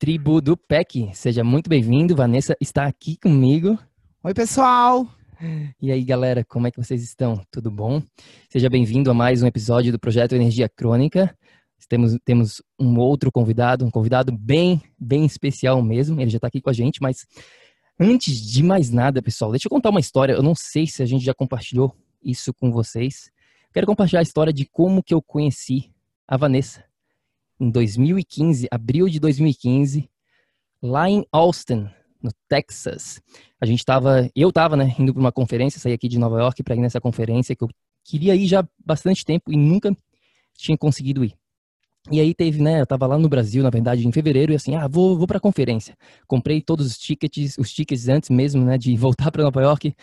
tribo do PEC. Seja muito bem-vindo. Vanessa está aqui comigo. Oi, pessoal. E aí, galera, como é que vocês estão? Tudo bom? Seja bem-vindo a mais um episódio do Projeto Energia Crônica. Temos, temos um outro convidado, um convidado bem, bem especial mesmo. Ele já está aqui com a gente, mas antes de mais nada, pessoal, deixa eu contar uma história. Eu não sei se a gente já compartilhou isso com vocês. Quero compartilhar a história de como que eu conheci a Vanessa em 2015, abril de 2015, lá em Austin, no Texas. A gente estava, eu estava, né, indo para uma conferência, saí aqui de Nova York para ir nessa conferência que eu queria ir já há bastante tempo e nunca tinha conseguido ir. E aí teve, né, eu estava lá no Brasil, na verdade, em fevereiro, e assim, ah, vou, vou para a conferência. Comprei todos os tickets, os tickets antes mesmo, né, de voltar para Nova York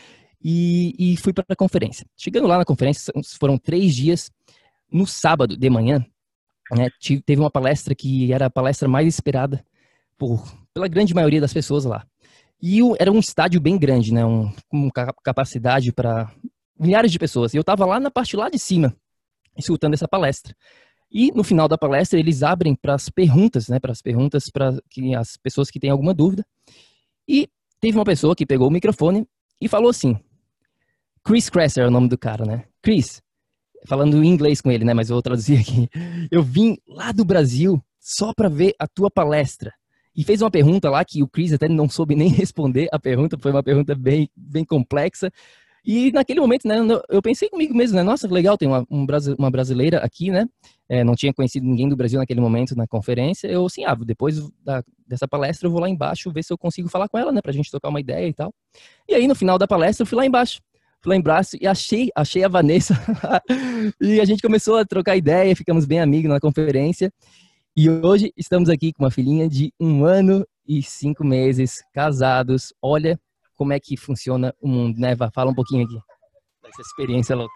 e, e fui para a conferência. Chegando lá na conferência, foram três dias. No sábado de manhã, né, teve uma palestra que era a palestra mais esperada por, pela grande maioria das pessoas lá. E o, era um estádio bem grande, né, um, com capacidade para milhares de pessoas. E eu estava lá na parte lá de cima, escutando essa palestra. E no final da palestra eles abrem para as perguntas, né, para as perguntas para que as pessoas que têm alguma dúvida. E teve uma pessoa que pegou o microfone e falou assim: Chris Cresser é o nome do cara, né? Chris, falando em inglês com ele, né? Mas eu vou traduzir aqui. Eu vim lá do Brasil só para ver a tua palestra. E fez uma pergunta lá que o Chris até não soube nem responder. A pergunta foi uma pergunta bem, bem complexa. E naquele momento, né, eu pensei comigo mesmo, né? Nossa, legal, tem uma, um, uma brasileira aqui, né? É, não tinha conhecido ninguém do Brasil naquele momento na conferência. Eu, assim, ah, depois da, dessa palestra eu vou lá embaixo ver se eu consigo falar com ela, né? Pra gente trocar uma ideia e tal. E aí, no final da palestra, eu fui lá embaixo embaixo e achei, achei a Vanessa. e a gente começou a trocar ideia, ficamos bem amigos na conferência. E hoje estamos aqui com uma filhinha de um ano e cinco meses, casados. Olha como é que funciona o mundo, né? Fala um pouquinho aqui dessa experiência louca.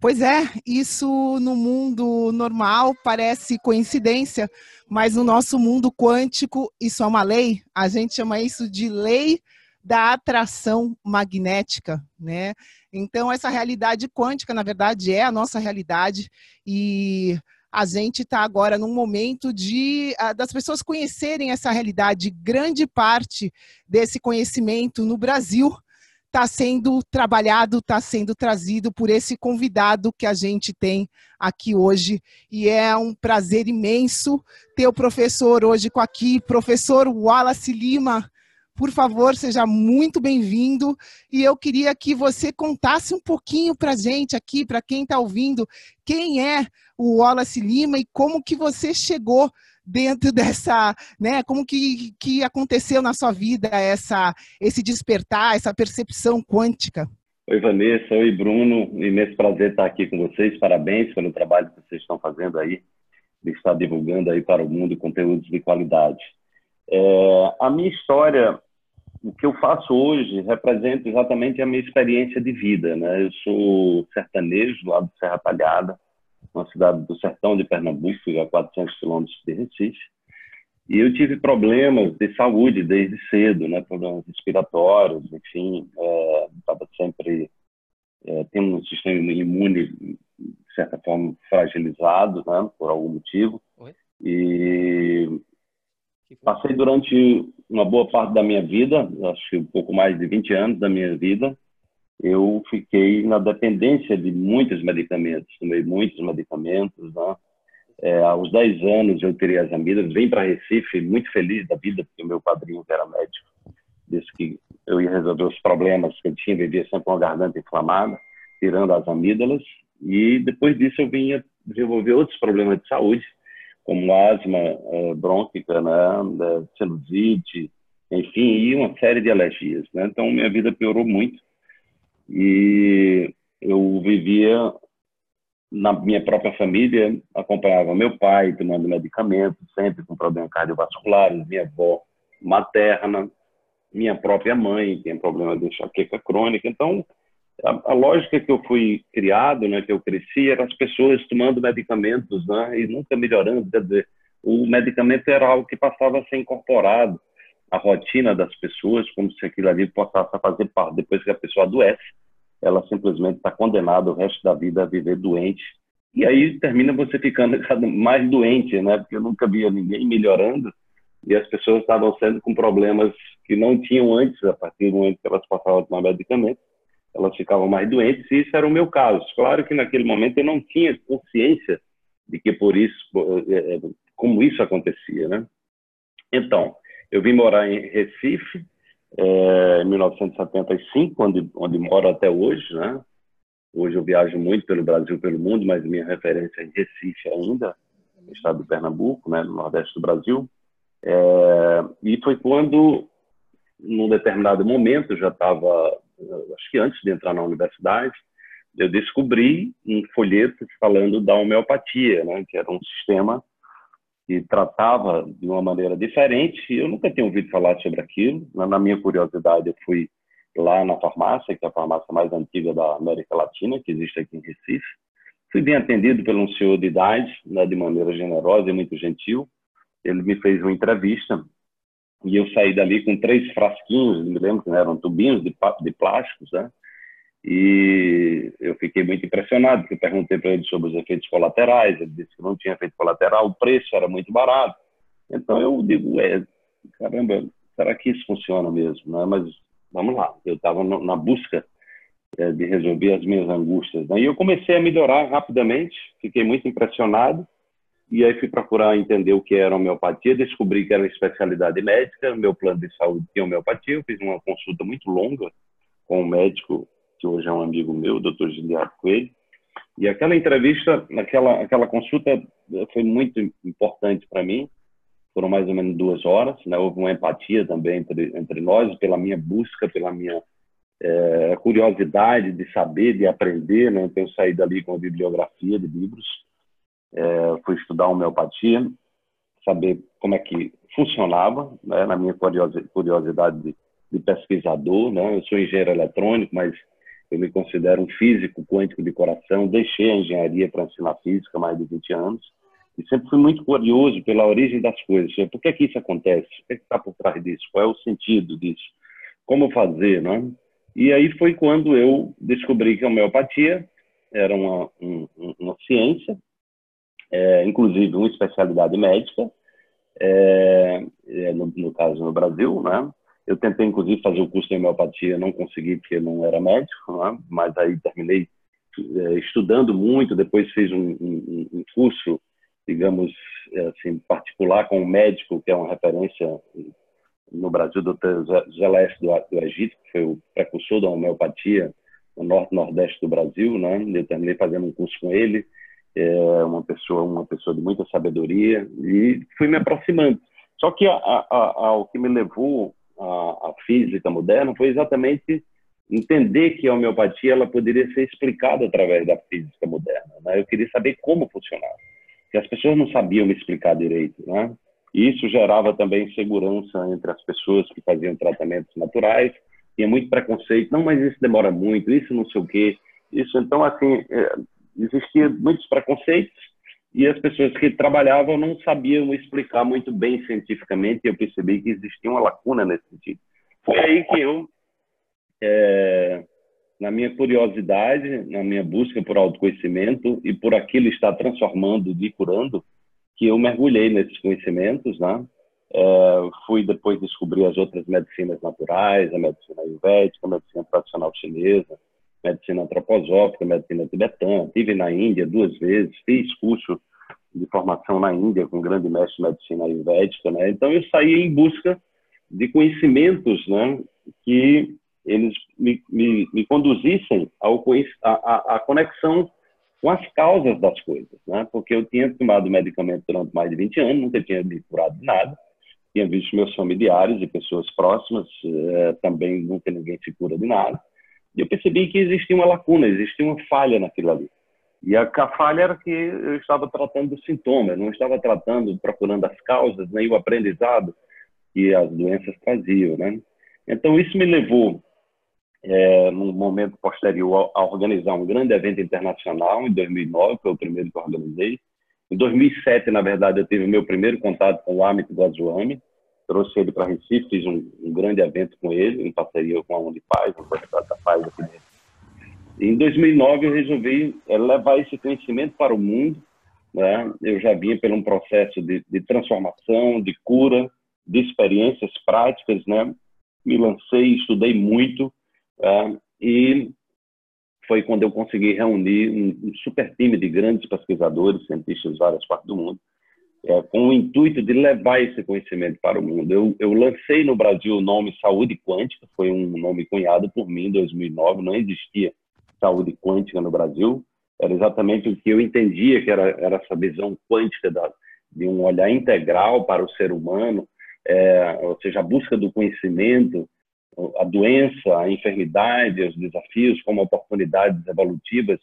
Pois é, isso no mundo normal parece coincidência, mas no nosso mundo quântico isso é uma lei. A gente chama isso de lei da atração magnética, né? Então essa realidade quântica, na verdade, é a nossa realidade e a gente está agora num momento de uh, das pessoas conhecerem essa realidade. Grande parte desse conhecimento no Brasil está sendo trabalhado, está sendo trazido por esse convidado que a gente tem aqui hoje. E é um prazer imenso ter o professor hoje com aqui, professor Wallace Lima. Por favor, seja muito bem-vindo. E eu queria que você contasse um pouquinho para a gente aqui, para quem está ouvindo, quem é o Wallace Lima e como que você chegou dentro dessa, né? Como que, que aconteceu na sua vida essa, esse despertar, essa percepção quântica? Oi, Vanessa. Oi, Bruno. Imenso prazer estar aqui com vocês. Parabéns pelo trabalho que vocês estão fazendo aí, de estar divulgando aí para o mundo conteúdos de qualidade. É, a minha história, o que eu faço hoje, representa exatamente a minha experiência de vida. Né? Eu sou sertanejo lá do Serra Talhada, uma cidade do sertão de Pernambuco, a 400 quilômetros de Recife. E eu tive problemas de saúde desde cedo, né? problemas respiratórios, enfim, estava é, sempre é, tendo um sistema imune de certa forma fragilizado, né? por algum motivo. E passei durante uma boa parte da minha vida, acho que um pouco mais de 20 anos da minha vida, eu fiquei na dependência de muitos medicamentos, tomei muitos medicamentos, né? É, aos 10 anos eu teria as amidas, vim para Recife muito feliz da vida, porque meu padrinho era médico, disse que eu ia resolver os problemas que eu tinha, vivia sempre com a garganta inflamada, tirando as amígdalas, e depois disso eu vinha desenvolver outros problemas de saúde, como asma é, brônquica, né, sinusite, enfim, e uma série de alergias. Né? Então, minha vida piorou muito e eu vivia na minha própria família, acompanhava meu pai tomando medicamentos, sempre com problemas cardiovasculares, minha avó materna, minha própria mãe tem problema de enxaqueca crônica. Então, a, a, lógica que eu fui criado, né, que eu cresci, era as pessoas tomando medicamentos, né, e nunca melhorando. Quer dizer, o medicamento era algo que passava a ser incorporado à rotina das pessoas, como se aquilo ali passasse a fazer parte. Depois que a pessoa adoece, ela simplesmente está condenada o resto da vida a viver doente. E aí termina você ficando mais doente, né? Porque eu nunca via ninguém melhorando e as pessoas estavam sendo com problemas que não tinham antes, a partir do momento que elas passavam a tomar medicamento, elas ficavam mais doentes e isso era o meu caso. Claro que naquele momento eu não tinha consciência de que por isso, eh, eh, como isso acontecia, né? Então, eu vim morar em Recife, é, em 1975, onde, onde moro até hoje, né? Hoje eu viajo muito pelo Brasil, pelo mundo, mas minha referência é em Recife ainda, no estado do Pernambuco, né, no nordeste do Brasil. É, e foi quando, num determinado momento, já estava, acho que antes de entrar na universidade, eu descobri um folheto falando da homeopatia, né, que era um sistema que tratava de uma maneira diferente. Eu nunca tinha ouvido falar sobre aquilo. Na minha curiosidade, eu fui lá na farmácia, que é a farmácia mais antiga da América Latina, que existe aqui em Recife. Fui bem atendido por um senhor de idade, né, de maneira generosa e muito gentil. Ele me fez uma entrevista e eu saí dali com três frasquinhos, me lembro que eram tubinhos de, de plásticos, né? E eu fiquei muito impressionado, porque perguntei para ele sobre os efeitos colaterais, ele disse que não tinha efeito colateral, o preço era muito barato. Então eu digo, é, caramba, será que isso funciona mesmo? Né? Mas vamos lá, eu estava na busca é, de resolver as minhas angústias. Né? E eu comecei a melhorar rapidamente, fiquei muito impressionado, e aí fui procurar entender o que era homeopatia, descobri que era uma especialidade médica, meu plano de saúde tinha homeopatia, eu fiz uma consulta muito longa com um médico que hoje é um amigo meu, o Dr. Giliardo Coelho. E aquela entrevista, aquela, aquela consulta foi muito importante para mim. Foram mais ou menos duas horas. Né? Houve uma empatia também entre, entre nós, pela minha busca, pela minha é, curiosidade de saber, de aprender. Né? Então, eu saí dali com a bibliografia de livros. É, fui estudar homeopatia, saber como é que funcionava, né? na minha curiosidade de, de pesquisador. Né? Eu sou engenheiro eletrônico, mas eu me considero um físico quântico de coração, deixei a engenharia para ensinar física há mais de 20 anos e sempre fui muito curioso pela origem das coisas. Por que, que isso acontece? O que é está por trás disso? Qual é o sentido disso? Como fazer, né? E aí foi quando eu descobri que a homeopatia era uma, um, uma ciência, é, inclusive uma especialidade médica, é, é, no, no, caso no Brasil, né? Eu tentei, inclusive, fazer o curso de homeopatia, não consegui porque não era médico, né? mas aí terminei é, estudando muito, depois fiz um, um, um, curso, digamos, é, assim, particular com um médico que é uma referência no Brasil, o Dr. Zeleste do, do Egito, que foi o precursor da homeopatia no norte nordeste do Brasil, né? Eu terminei fazendo um curso com ele, é uma pessoa, uma pessoa de muita sabedoria e fui me aproximando. Só que a, a, a, o que me levou a física moderna foi exatamente entender que a homeopatia ela poderia ser explicada através da física moderna. Né? Eu queria saber como funcionava, que as pessoas não sabiam me explicar direito, né? E isso gerava também insegurança entre as pessoas que faziam tratamentos naturais. Tinha muito preconceito. Não, mas isso demora muito. Isso não sei o quê. Isso, então, assim, é, existia muitos preconceitos e as pessoas que trabalhavam não sabiam explicar muito bem cientificamente e eu percebi que existia uma lacuna nesse sentido. Foi aí que eu, é, na minha curiosidade, na minha busca por autoconhecimento e por aquilo estar transformando e curando, que eu mergulhei nesses conhecimentos, né? É, fui depois descobrir as outras medicinas naturais, a medicina ayurvédica, a medicina tradicional chinesa, medicina antroposófica, medicina tibetana. Tive na Índia duas vezes, fiz curso de formação na Índia com um grande mestre de medicina ayurvédica, né? Então eu saí em busca de conhecimentos, né? Que eles me, me, me conduzissem ao a, a, conexão com as causas das coisas, né? Porque eu tinha tomado medicamento durante mais de 20 anos, nunca tinha me curado de nada, tinha visto meus familiares e pessoas próximas, eh, também nunca ninguém se cura de nada, e eu percebi que existia uma lacuna, existia uma falha naquilo ali. E a, a falha era que eu estava tratando do sintoma, eu não estava tratando, procurando as causas, nem o aprendizado que as doenças traziam, né? Então isso me levou é, num momento posterior a, organizar um grande evento internacional em 2009, foi o primeiro que eu organizei. Em 2007, na verdade, eu tive meu primeiro contato com o Amit Goswami, trouxe ele para Recife, fiz um, um, grande evento com ele, em parceria com a Unipaz, um projeto da Paz aqui dentro. Em 2009, eu resolvi é, levar esse conhecimento para o mundo. Né? Eu já vinha por um processo de, de transformação, de cura, de experiências práticas, né? Me lancei, estudei muito, é, e foi quando eu consegui reunir um, um, super time de grandes pesquisadores, cientistas de várias partes do mundo, é, com o intuito de levar esse conhecimento para o mundo. Eu, eu, lancei no Brasil o nome Saúde Quântica, foi um nome cunhado por mim em 2009, não existia saúde quântica no Brasil, era exatamente o que eu entendia que era, era essa visão quântica da, de um olhar integral para o ser humano, é, ou seja, a busca do conhecimento, a doença, a enfermidade, os desafios como oportunidades evolutivas,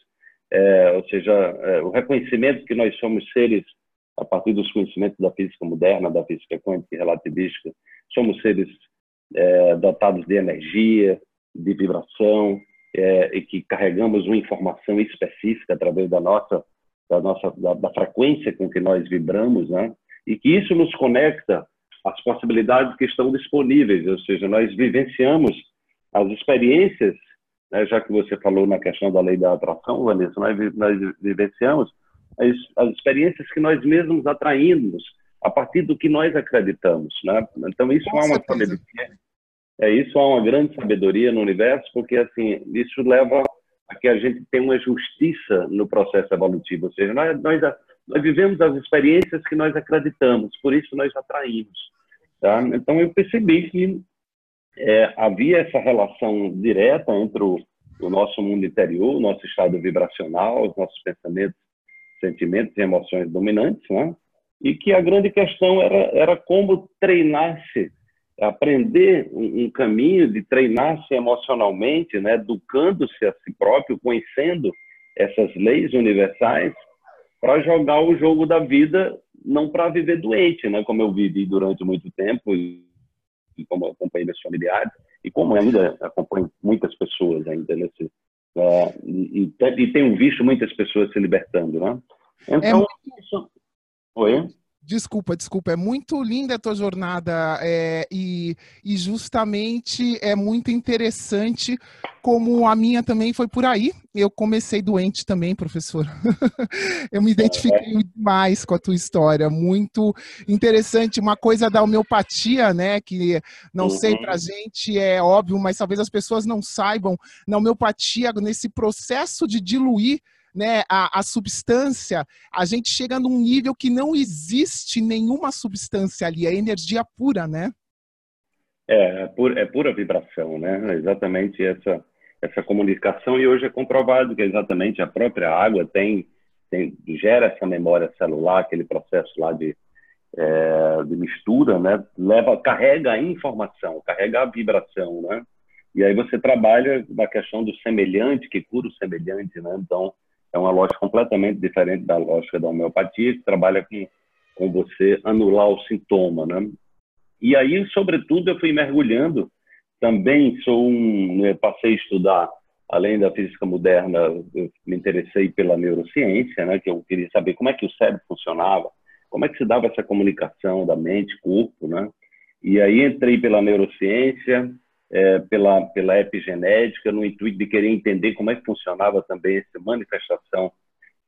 é, ou seja, é, o reconhecimento que nós somos seres a partir dos conhecimentos da física moderna, da física quântica e relativística, somos seres é, dotados de energia, de vibração, é, e que carregamos uma informação específica através da nossa da nossa da, da frequência com que nós vibramos, né? E que isso nos conecta as possibilidades que estão disponíveis, ou seja, nós vivenciamos as experiências, né, já que você falou na questão da lei da atração, Vanessa, nós, nós vivenciamos as, as, experiências que nós mesmos atraímos a partir do que nós acreditamos, né? Então isso é uma sabedoria, é isso é uma grande sabedoria no universo, porque assim isso leva a que a gente tenha uma justiça no processo evolutivo, ou seja, nós, nós nós vivemos as experiências que nós acreditamos, por isso nós atraímos. Tá? Então eu percebi que é, havia essa relação direta entre o, o, nosso mundo interior, o nosso estado vibracional, os nossos pensamentos, sentimentos e emoções dominantes, né? e que a grande questão era, era como treinar-se, aprender um, um, caminho de treinar-se emocionalmente, né? educando-se a si próprio, conhecendo essas leis universais, para jogar o jogo da vida, não para viver doente, né? Como eu vivi durante muito tempo e, como acompanhei meus familiares e como ainda acompanho muitas pessoas ainda nesse uh, e, e, tenho visto muitas pessoas se libertando, né? Então, é isso... Oi? Desculpa, desculpa. É muito linda a tua jornada é, e, e justamente é muito interessante como a minha também foi por aí. Eu comecei doente também, professor. eu me identifiquei demais com a tua história, muito interessante. Uma coisa da homeopatia, né? Que não uhum. sei pra gente é óbvio, mas talvez as pessoas não saibam. Na homeopatia, nesse processo de diluir né, a, a substância, a gente chega num nível que não existe nenhuma substância ali, é energia pura, né? É, é pura, é pura vibração, né? Exatamente essa, essa comunicação, e hoje é comprovado que exatamente a própria água tem, tem gera essa memória celular, aquele processo lá de, é, de mistura, né? Leva, carrega a informação, carrega a vibração, né? E aí você trabalha na questão do semelhante, que cura o semelhante, né? Então, é uma lógica completamente diferente da lógica da homeopatia, que trabalha com, com você anular o sintoma, né? E aí, sobretudo, eu fui mergulhando. Também sou um, eu passei a estudar, além da física moderna, eu me interessei pela neurociência, né? Que eu queria saber como é que o cérebro funcionava, como é que se dava essa comunicação da mente, corpo, né? E aí entrei pela neurociência, é, pela, pela epigenética, no intuito de querer entender como é que funcionava também essa manifestação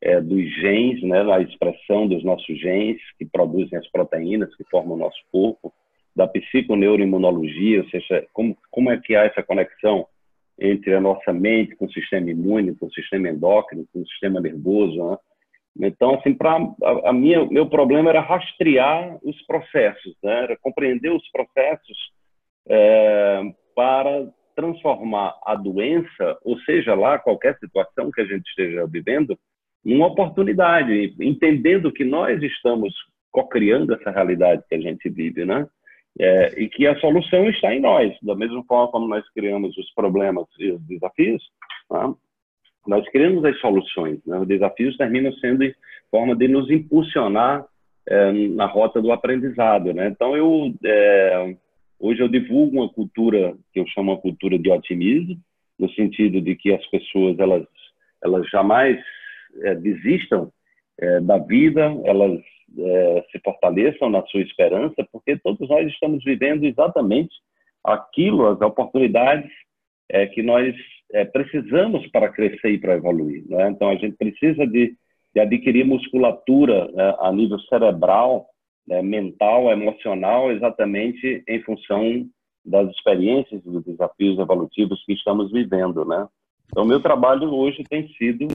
é, dos genes, né, na expressão dos nossos genes que produzem as proteínas que formam o nosso corpo, da psiconeuroimunologia, ou seja, como, como é que há essa conexão entre a nossa mente com o sistema imune, com o sistema endócrino, com o sistema nervoso, né? Então, assim, para a, a, minha meu problema era rastrear os processos, né? era compreender os processos é, para transformar a doença, ou seja lá qualquer situação que a gente esteja vivendo, numa oportunidade, entendendo que nós estamos co-criando essa realidade que a gente vive, né? É, e que a solução está em nós, da mesma forma como nós criamos os problemas e os desafios, né? nós criamos as soluções. Né? Os desafios terminam sendo forma de nos impulsionar é, na rota do aprendizado. Né? Então, eu é, hoje eu divulgo uma cultura que eu chamo uma cultura de otimismo, no sentido de que as pessoas elas elas jamais é, desistam é, da vida, elas é, se fortaleçam na sua esperança, porque todos nós estamos vivendo exatamente aquilo, as oportunidades que nós precisamos para crescer e para evoluir. Né? Então, a gente precisa de, de adquirir musculatura a nível cerebral, né, mental, emocional, exatamente em função das experiências e dos desafios evolutivos que estamos vivendo. Né? Então, meu trabalho hoje tem sido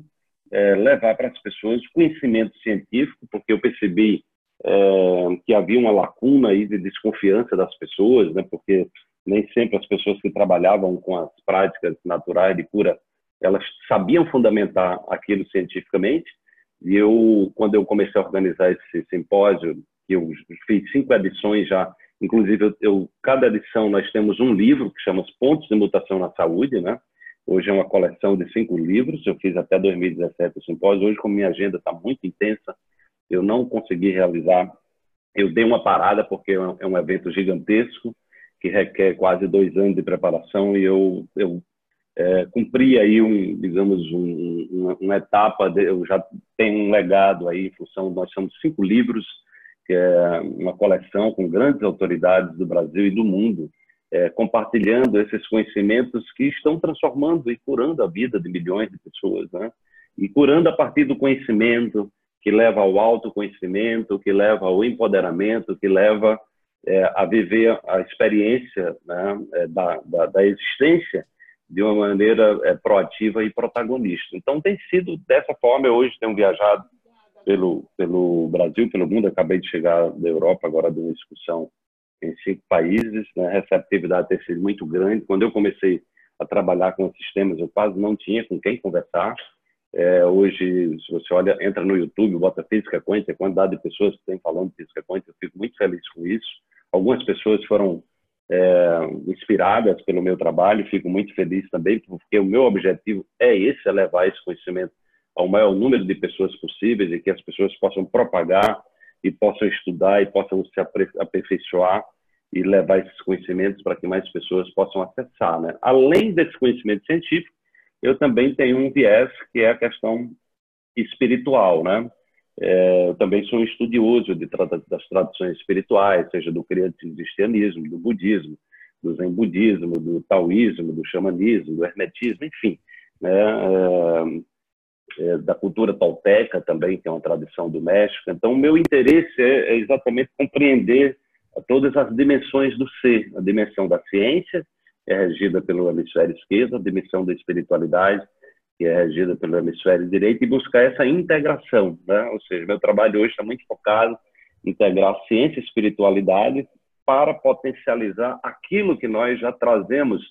é, levar para as pessoas conhecimento científico, porque eu percebi é, que havia uma lacuna aí de desconfiança das pessoas, né? Porque nem sempre as pessoas que trabalhavam com as práticas naturais de cura, elas sabiam fundamentar aquilo cientificamente. E eu, quando eu comecei a organizar esse simpósio, que eu fiz cinco edições já, inclusive eu, eu cada edição nós temos um livro que chama Pontos de Mutação na Saúde, né? Hoje é uma coleção de cinco livros. Eu fiz até 2017 o simpósio. Hoje, como minha agenda está muito intensa, eu não consegui realizar. Eu dei uma parada porque é um é evento gigantesco que requer quase dois anos de preparação e eu, eu é, cumpri aí um, digamos, um, uma, uma, etapa. De, eu já tenho um legado aí em função. Nós somos cinco livros, que é uma coleção com grandes autoridades do Brasil e do mundo é, compartilhando esses conhecimentos que estão transformando e curando a vida de milhões de pessoas, né? E curando a partir do conhecimento, que leva ao autoconhecimento, que leva ao empoderamento, que leva é, a viver a experiência né, é, da, da, da, existência de uma maneira é, proativa e protagonista. Então, tem sido dessa forma. Eu hoje tenho viajado pelo, pelo Brasil, pelo mundo. Acabei de chegar da Europa agora de uma discussão em cinco países, né? a receptividade tem sido muito grande. Quando eu comecei a trabalhar com sistemas, eu quase não tinha com quem conversar. É, hoje, se você olha, entra no YouTube, bota física quântica, a quantidade de pessoas que têm falando de física quântica, eu fico muito feliz com isso. Algumas pessoas foram é, inspiradas pelo meu trabalho, fico muito feliz também, porque o meu objetivo é esse, é levar esse conhecimento ao maior número de pessoas possíveis e que as pessoas possam propagar e possam estudar e possam se aperfeiçoar e levar esses conhecimentos para que mais pessoas possam acessar. Né? Além desse conhecimento científico, eu também tenho um viés que é a questão espiritual, né? É, eu também sou um estudioso de, das tradições espirituais, seja do cristianismo, do budismo, do zen budismo, do taoísmo, do xamanismo, do hermetismo, enfim. Né? É, é, da cultura tolteca também, que é uma tradição do México. Então, o meu interesse é, é exatamente compreender todas as dimensões do ser, a dimensão da ciência, que é regida pelo hemisfério esquerdo, a dimensão da espiritualidade, que é regida pelo hemisfério direito, e buscar essa integração. Né? Ou seja, meu trabalho hoje está muito focado em integrar ciência e espiritualidade para potencializar aquilo que nós já trazemos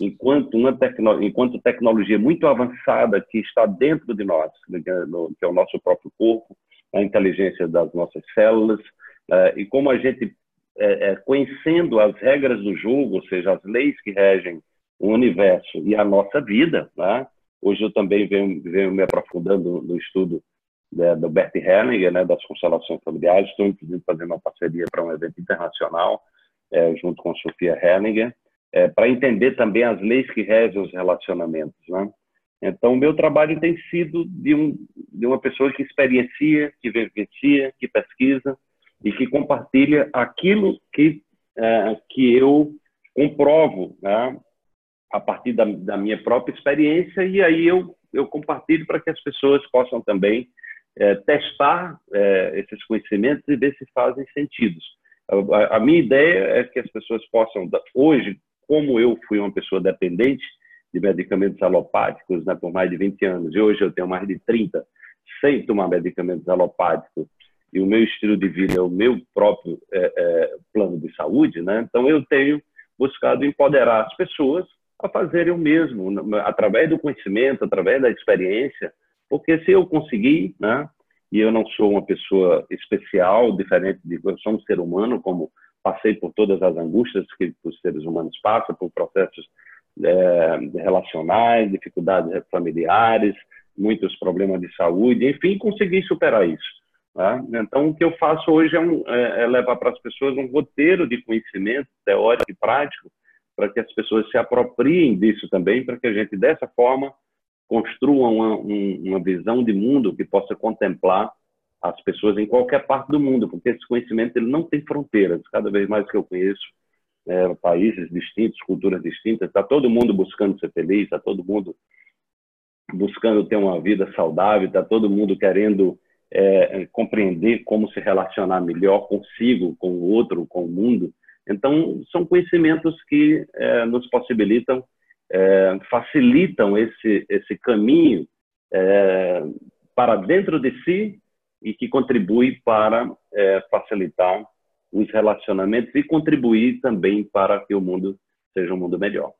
enquanto uma tecno, enquanto tecnologia muito avançada que está dentro de nós, que é o nosso próprio corpo, a inteligência das nossas células, uh, e como a gente, é, é, conhecendo as regras do jogo, ou seja, as leis que regem o universo e a nossa vida, né? hoje eu também venho, venho me aprofundando no estudo do Bert Hellinger, né, das constelações familiares, estou inclusive fazendo uma parceria para um evento internacional, é, junto com Sofia Hellinger, é, para entender também as leis que regem os relacionamentos. Né? Então, o meu trabalho tem sido de, um, de uma pessoa que experiencia, que vivencia, que pesquisa e que compartilha aquilo que, é, que eu comprovo né? a partir da, da, minha própria experiência e aí eu eu compartilho para que as pessoas possam também é, testar é, esses conhecimentos e ver se fazem sentido. A, a, minha ideia é que as pessoas possam, hoje, como eu fui uma pessoa dependente de medicamentos alopáticos né, por mais de 20 anos, e hoje eu tenho mais de 30 sem tomar medicamentos alopáticos, e o meu estilo de vida é o meu próprio é, é, plano de saúde, né? então eu tenho buscado empoderar as pessoas a fazerem o mesmo, através do conhecimento, através da experiência, porque se eu conseguir, né, e eu não sou uma pessoa especial, diferente de eu sou um ser humano, como passei por todas as angústias que os seres humanos passam, por processos é, relacionais, dificuldades familiares, muitos problemas de saúde, enfim, consegui superar isso. Né? Então, o que eu faço hoje é, um, é, é levar para as pessoas um roteiro de conhecimento teórico e prático para que as pessoas se apropriem disso também, para que a gente, dessa forma, construa uma, uma visão de mundo que possa contemplar as pessoas em qualquer parte do mundo, porque esse conhecimento ele não tem fronteiras. Cada vez mais que eu conheço é, países distintos, culturas distintas, está todo mundo buscando ser feliz, está todo mundo buscando ter uma vida saudável, está todo mundo querendo é, compreender como se relacionar melhor consigo, com o outro, com o mundo. Então, são conhecimentos que é, nos possibilitam, é, facilitam esse, esse caminho é, para dentro de si e que contribui para é, facilitar os relacionamentos e contribuir também para que o mundo seja um mundo melhor.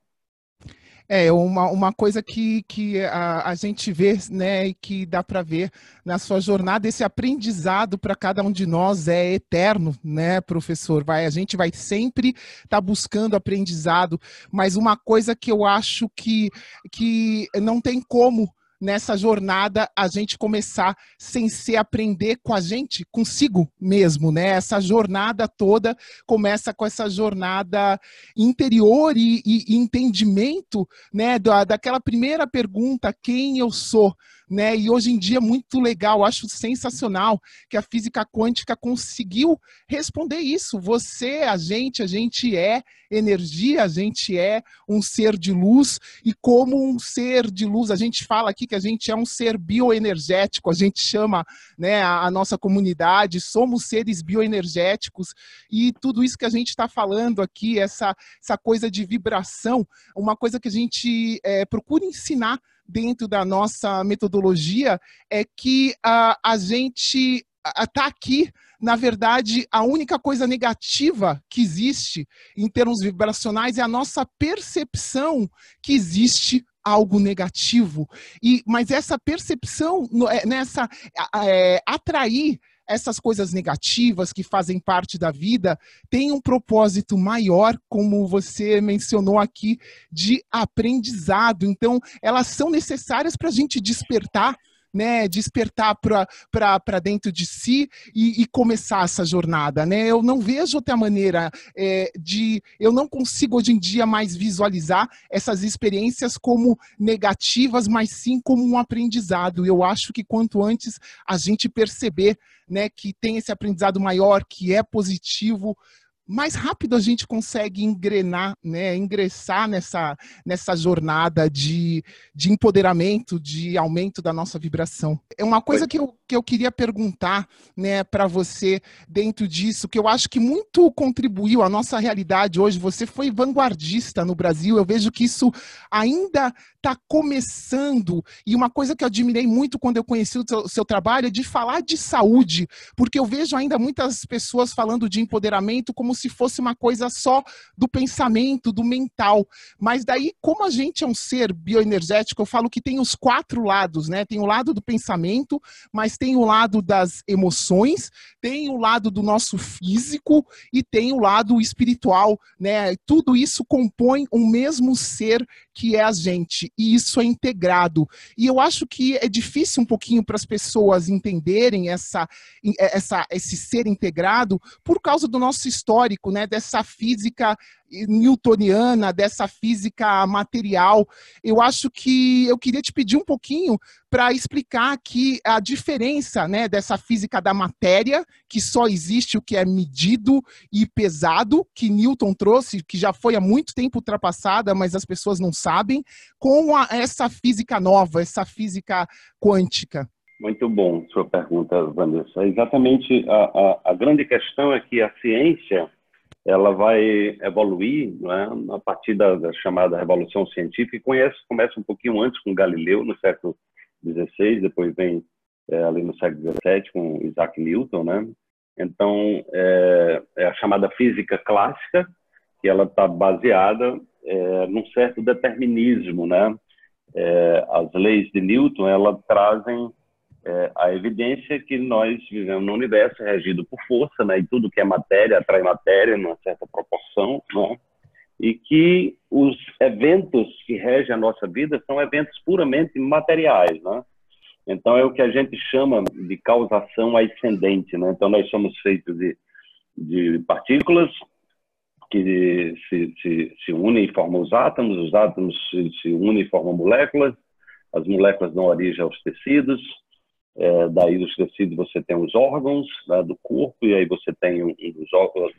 É, uma, uma coisa que, que a, a gente vê, né, e que dá para ver na sua jornada, esse aprendizado para cada um de nós é eterno, né, professor? Vai, a gente vai sempre estar tá buscando aprendizado, mas uma coisa que eu acho que, que não tem como nessa jornada a gente começar sem se aprender com a gente, consigo mesmo, né? Essa jornada toda começa com essa jornada interior e, e, entendimento, né? Da, daquela primeira pergunta, quem eu sou? Né? E hoje em dia é muito legal, acho sensacional que a física quântica conseguiu responder isso. Você, a gente, a gente é energia, a gente é um ser de luz e como um ser de luz, a gente fala aqui que a gente é um ser bioenergético, a gente chama, né, a, a nossa comunidade, somos seres bioenergéticos e tudo isso que a gente está falando aqui, essa essa coisa de vibração, uma coisa que a gente é, procura ensinar dentro da nossa metodologia é que a, a gente está aqui, na verdade, a única coisa negativa que existe em termos vibracionais é a nossa percepção que existe algo negativo. E, mas essa percepção, é, nessa é, atrair essas coisas negativas que fazem parte da vida têm um propósito maior, como você mencionou aqui, de aprendizado. Então, elas são necessárias para a gente despertar né, despertar para dentro de si e, e, começar essa jornada, né? Eu não vejo outra maneira é, de, eu não consigo hoje em dia mais visualizar essas experiências como negativas, mas sim como um aprendizado. Eu acho que quanto antes a gente perceber, né, que tem esse aprendizado maior, que é positivo, mais rápido a gente consegue engrenar, né, ingressar nessa, nessa jornada de, de empoderamento, de aumento da nossa vibração. É uma coisa que eu, que eu queria perguntar né, para você dentro disso, que eu acho que muito contribuiu à nossa realidade hoje. Você foi vanguardista no Brasil, eu vejo que isso ainda está começando. E uma coisa que eu admirei muito quando eu conheci o seu, seu trabalho é de falar de saúde, porque eu vejo ainda muitas pessoas falando de empoderamento como se fosse uma coisa só do pensamento, do mental. Mas daí, como a gente é um ser bioenergético, eu falo que tem os quatro lados, né? Tem o lado do pensamento, mas tem o lado das emoções, tem o lado do nosso físico e tem o lado espiritual, né? Tudo isso compõe um mesmo ser que é a gente, e isso é integrado. E eu acho que é difícil um pouquinho para as pessoas entenderem essa, essa, esse ser integrado por causa do nosso histórico, né, dessa física newtoniana, dessa física material. Eu acho que eu queria te pedir um pouquinho para explicar aqui a diferença né, dessa física da matéria, que só existe o que é medido e pesado, que Newton trouxe, que já foi há muito tempo ultrapassada, mas as pessoas não sabem, com a, essa física nova, essa física quântica. Muito bom sua pergunta, Vanessa. Exatamente, a, a, a grande questão é que a ciência ela vai evoluir né, a partir da, da, chamada Revolução Científica, e conhece, começa um pouquinho antes com Galileu, no século XVI, depois vem é, ali no século XVII com Isaac Newton, né? Então, é, é a chamada física clássica, que ela está baseada é, num certo determinismo, né? É, as leis de Newton, elas trazem é, a evidência que nós vivemos no universo regido por força, né? E tudo que é matéria atrai matéria numa certa proporção, né? E que os eventos que regem a nossa vida são eventos puramente materiais, né? Então é o que a gente chama de causação ascendente, né? Então nós somos feitos de, de partículas que se, se, se unem e formam os átomos, os átomos se, se unem e formam moléculas, as moléculas dão origem aos tecidos, é, daí dos tecidos você tem os órgãos né, do corpo e aí você tem os órgãos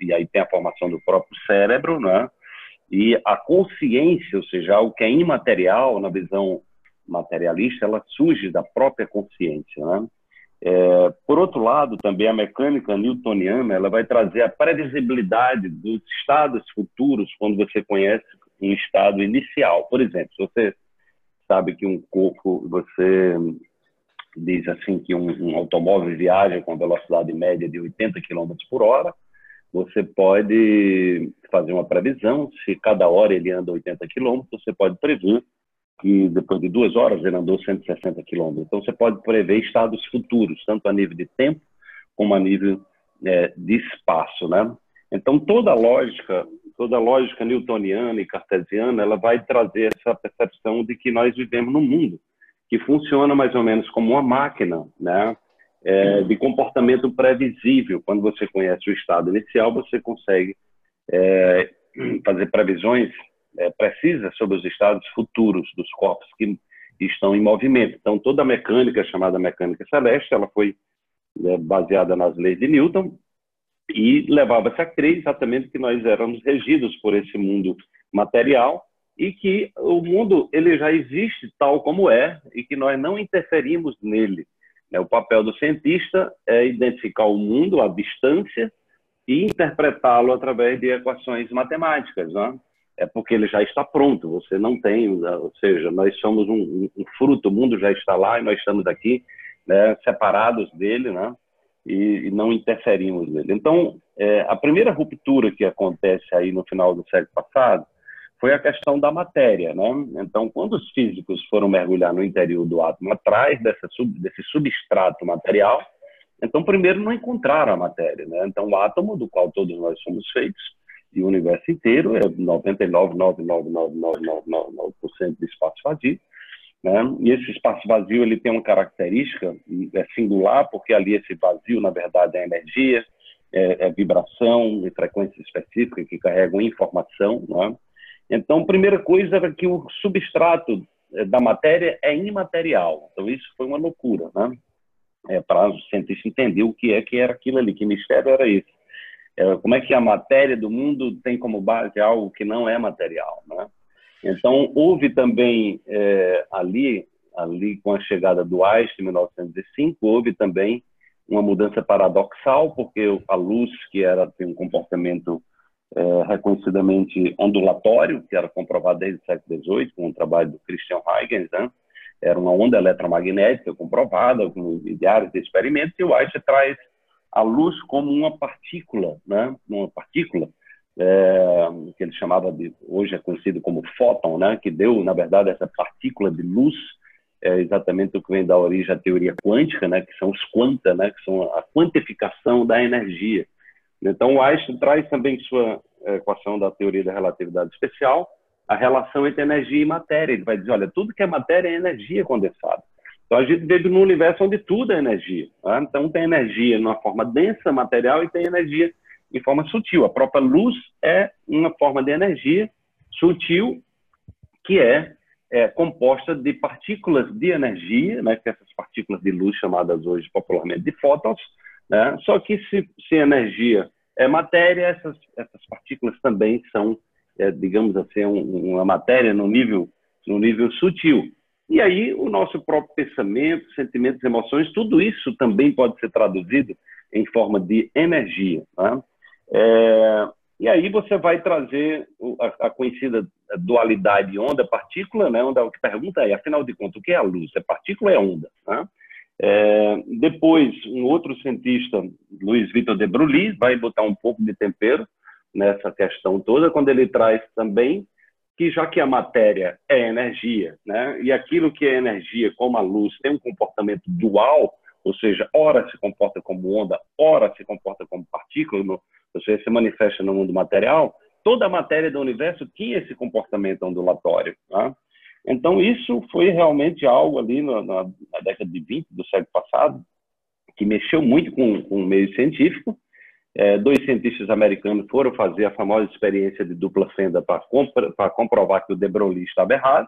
e aí tem a formação do próprio cérebro, né? E a consciência, ou seja, o que é imaterial na visão materialista, ela surge da própria consciência, né? É, por outro lado, também a mecânica newtoniana ela vai trazer a previsibilidade dos estados futuros quando você conhece um estado inicial. Por exemplo, se você sabe que um corpo, você diz assim que um, um automóvel viaja com velocidade média de 80 km por hora, você pode fazer uma previsão, se cada hora ele anda 80 km, você pode prever que depois de duas horas ele andou 160 km. Então você pode prever estados futuros, tanto a nível de tempo como a nível é, de espaço, né? Então toda a lógica, toda a lógica newtoniana e cartesiana, ela vai trazer essa percepção de que nós vivemos num mundo que funciona mais ou menos como uma máquina, né? É, de comportamento previsível. Quando você conhece o estado inicial, você consegue é, fazer previsões é, precisas sobre os estados futuros dos corpos que estão em movimento. Então, toda a mecânica chamada mecânica celeste, ela foi né, baseada nas leis de Newton e levava-se a crer exatamente que nós éramos regidos por esse mundo material e que o mundo ele já existe tal como é e que nós não interferimos nele. Né? O papel do cientista é identificar o mundo à distância e interpretá-lo através de equações matemáticas, né? É porque ele já está pronto. Você não tem, ou seja, nós somos um, um fruto. O mundo já está lá e nós estamos aqui, né, separados dele, né? E, e não interferimos nele. Então, é, a primeira ruptura que acontece aí no final do século passado foi a questão da matéria, né? Então, quando os físicos foram mergulhar no interior do átomo, atrás dessa, desse substrato material, então, primeiro, não encontraram a matéria, né? Então, o átomo, do qual todos nós somos feitos, e o universo inteiro, é 99,99999% de espaço vazio, né? E esse espaço vazio, ele tem uma característica é singular, porque ali esse vazio, na verdade, é energia, é, é vibração e frequência específica que carregam informação, né? Então, primeira coisa era que o substrato eh, da matéria é imaterial. Então, isso foi uma loucura, né? É, para o cientista entender o que é que era aquilo ali, que mistério era esse. É, como é que a matéria do mundo tem como base algo que não é material, né? Então, houve também é, ali, ali com a chegada do Einstein em 1905, houve também uma mudança paradoxal, porque a luz, que era tem um comportamento é, reconhecidamente ondulatório, que era comprovado desde o século XVIII, com o trabalho do Christian Huygens, né? era uma onda eletromagnética comprovada, com milhares de experimentos, e o Einstein traz a luz como uma partícula, né? uma partícula é, que ele chamava de, hoje é conhecido como fóton, né? que deu, na verdade, essa partícula de luz, é exatamente o que vem da origem da teoria quântica, né? que são os quanta, né? que são a quantificação da energia. Então, o Einstein traz também sua eh, equação da teoria da relatividade especial, a relação entre energia e matéria. Ele vai dizer, olha, tudo que é matéria é energia condensada. Então, a gente vive num universo onde tudo é energia. Né? Então, tem energia numa forma densa, material, e tem energia em forma sutil. A própria luz é uma forma de energia sutil que é, é composta de partículas de energia, né, que essas partículas de luz chamadas hoje popularmente de fótons, né? Só que se, se energia é matéria, essas, essas partículas também são, é, digamos assim, um, uma matéria no nível, no nível sutil. E aí o nosso próprio pensamento, sentimentos, emoções, tudo isso também pode ser traduzido em forma de energia. Né? É, e aí você vai trazer a, a conhecida dualidade onda-partícula, né? onde o que pergunta é, afinal de contas, o que é a luz? É partícula ou é onda? Né? É, depois, um outro cientista, Luiz Vitor de Broglie, vai botar um pouco de tempero nessa questão toda, quando ele traz também que já que a matéria é energia, né, e aquilo que é energia, como a luz, tem um comportamento dual, ou seja, ora se comporta como onda, ora se comporta como partícula, no, ou seja, se manifesta no mundo material, toda a matéria do universo tinha esse comportamento ondulatório. Tá? Então, isso foi realmente algo ali na, na, na, década de 20 do século passado, que mexeu muito com, com o meio científico. É, dois cientistas americanos foram fazer a famosa experiência de dupla fenda para comprovar que o de Broglie estava errado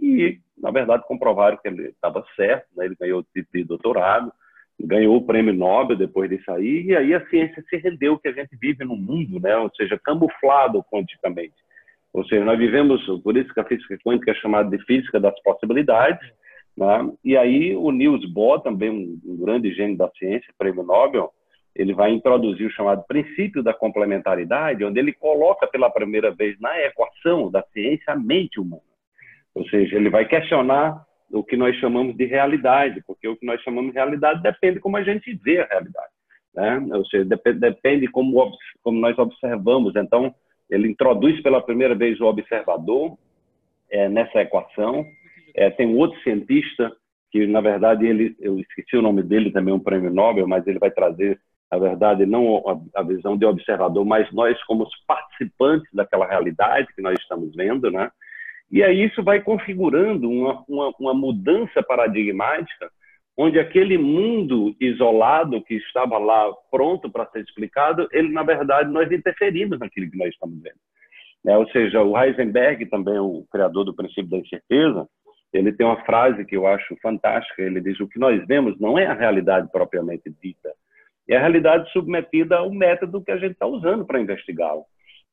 e, na verdade, comprovaram que ele estava certo. Né? Ele ganhou o título de doutorado, ganhou o prêmio Nobel depois disso aí, e aí a ciência se rendeu que a gente vive no mundo, né? ou seja, camuflado quanticamente. Ou seja, nós vivemos, por isso que a física quântica é chamada de física das possibilidades, né? e aí o Niels Bohr, também um, grande gênio da ciência, prêmio Nobel, ele vai introduzir o chamado princípio da complementaridade, onde ele coloca pela primeira vez na equação da ciência a mente humana. Ou seja, ele vai questionar o que nós chamamos de realidade, porque o que nós chamamos de realidade depende de como a gente vê a realidade. Né? Ou seja, depende como, como nós observamos. Então, ele introduz pela primeira vez o observador é, nessa equação. É, tem um outro cientista que, na verdade, ele, eu esqueci o nome dele, também um prêmio Nobel, mas ele vai trazer, na verdade, não a, a visão de observador, mas nós como os participantes daquela realidade que nós estamos vendo, né? E aí isso vai configurando uma, uma, uma mudança paradigmática onde aquele mundo isolado que estava lá pronto para ser explicado, ele na verdade nós interferimos naquilo que nós estamos vendo. Né? Ou seja, o Heisenberg, também o criador do princípio da incerteza, ele tem uma frase que eu acho fantástica. Ele diz: o que nós vemos não é a realidade propriamente dita, é a realidade submetida ao método que a gente está usando para investigá-lo.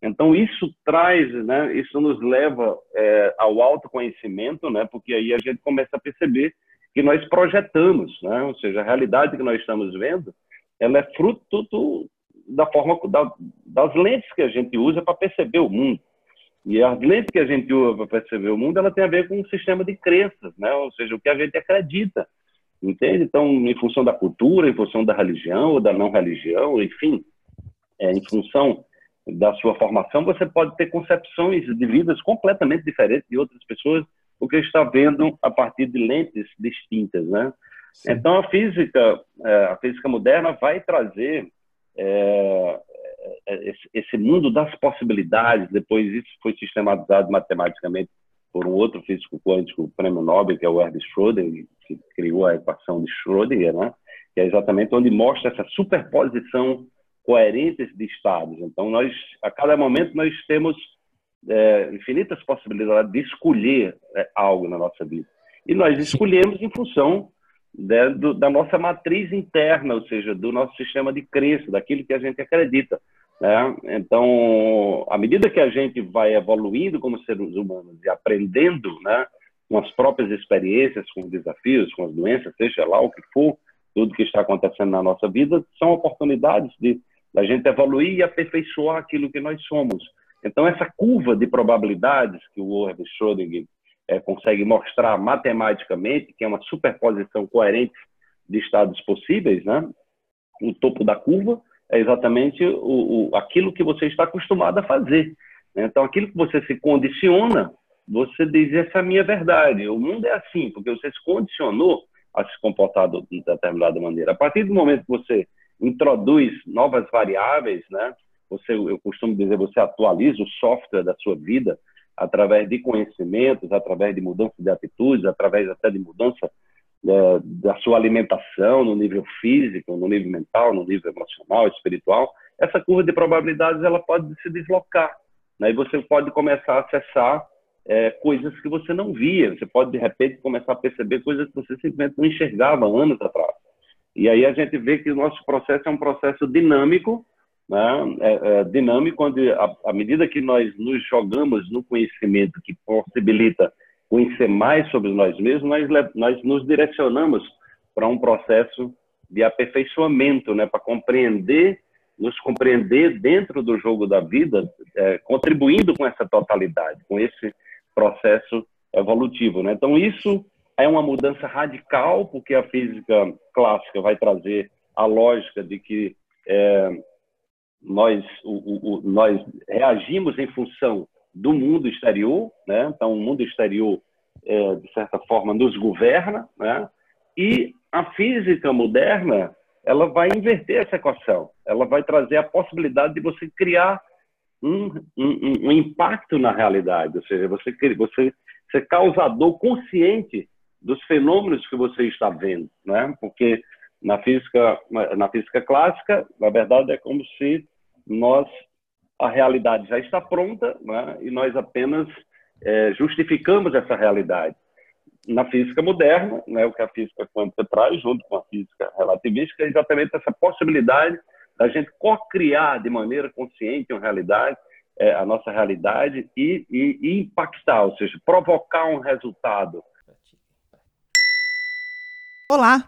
Então isso traz, né? Isso nos leva é, ao autoconhecimento, né? Porque aí a gente começa a perceber que nós projetamos, né? ou seja, a realidade que nós estamos vendo, ela é fruto do, da forma da, das lentes que a gente usa para perceber o mundo. E as lentes que a gente usa para perceber o mundo, ela tem a ver com um sistema de crenças, né? ou seja, o que a gente acredita, entende? Então, em função da cultura, em função da religião ou da não religião, enfim, é, em função da sua formação, você pode ter concepções de vidas completamente diferentes de outras pessoas o que está vendo a partir de lentes distintas, né? Sim. Então a física, é, a física moderna vai trazer é, é esse mundo das possibilidades. Depois isso foi sistematizado matematicamente por um outro físico quântico, o prêmio Nobel, que é o Erwin Schrödinger, que criou a equação de Schrödinger, né? Que é exatamente onde mostra essa superposição coerente de estados. Então nós, a cada momento, nós temos é, infinitas possibilidades de escolher é, algo na nossa vida. E nós escolhemos em função né, do, da nossa matriz interna, ou seja, do nosso sistema de crença, daquilo que a gente acredita. Né? Então, à medida que a gente vai evoluindo como seres humanos e aprendendo né, com as próprias experiências, com os desafios, com as doenças, seja lá o que for, tudo que está acontecendo na nossa vida, são oportunidades de a gente evoluir e aperfeiçoar aquilo que nós somos. Então, essa curva de probabilidades que o Erwin Schrödinger é, consegue mostrar matematicamente, que é uma superposição coerente de estados possíveis, né? o topo da curva é exatamente o, o, aquilo que você está acostumado a fazer. Então, aquilo que você se condiciona, você diz, essa é a minha verdade. O mundo é assim, porque você se condicionou a se comportar de determinada maneira. A partir do momento que você introduz novas variáveis, né? Você, eu costumo dizer, você atualiza o software da sua vida através de conhecimentos, através de mudança de atitudes, através até de mudança é, da sua alimentação, no nível físico, no nível mental, no nível emocional, espiritual, essa curva de probabilidades ela pode se deslocar. Né? E você pode começar a acessar é, coisas que você não via. Você pode, de repente, começar a perceber coisas que você simplesmente não enxergava anos atrás. E aí a gente vê que o nosso processo é um processo dinâmico, né? é, é, dinâmico, onde, à medida que nós nos jogamos no conhecimento que possibilita conhecer mais sobre nós mesmos, nós, nós nos direcionamos para um processo de aperfeiçoamento, né? para compreender, nos compreender dentro do jogo da vida, é, contribuindo com essa totalidade, com esse processo evolutivo. Né? Então, isso é uma mudança radical, porque a física clássica vai trazer a lógica de que é, nós, o, o, nós reagimos em função do mundo exterior, né? então o mundo exterior, é, de certa forma, nos governa, né? e a física moderna ela vai inverter essa equação, ela vai trazer a possibilidade de você criar um, um, um impacto na realidade, ou seja, você, você ser causador consciente dos fenômenos que você está vendo, né? Porque na física na física clássica, na verdade é como se nós a realidade já está pronta, né? E nós apenas é, justificamos essa realidade. Na física moderna, né, o que a física quântica traz, junto com a física relativística, é exatamente essa possibilidade da gente co-criar de maneira consciente uma realidade, é, a nossa realidade e, e, e impactar, ou seja, provocar um resultado Olá,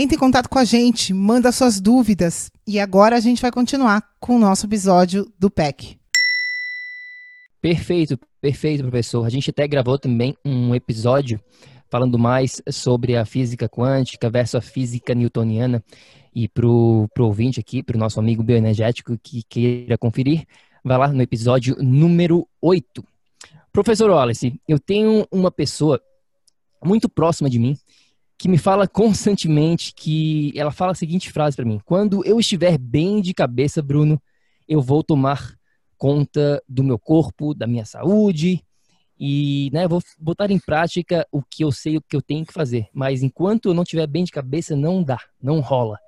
Entre em contato com a gente, manda suas dúvidas. E agora a gente vai continuar com o nosso episódio do PEC. Perfeito, perfeito, professor. A gente até gravou também um episódio falando mais sobre a física quântica versus a física newtoniana. E para o ouvinte aqui, para o nosso amigo bioenergético que queira conferir, vai lá no episódio número 8. Professor Wallace, eu tenho uma pessoa muito próxima de mim que me fala constantemente que ela fala a seguinte frase para mim: quando eu estiver bem de cabeça, Bruno, eu vou tomar conta do meu corpo, da minha saúde e, né, vou botar em prática o que eu sei, o que eu tenho que fazer. Mas enquanto eu não estiver bem de cabeça, não dá, não rola.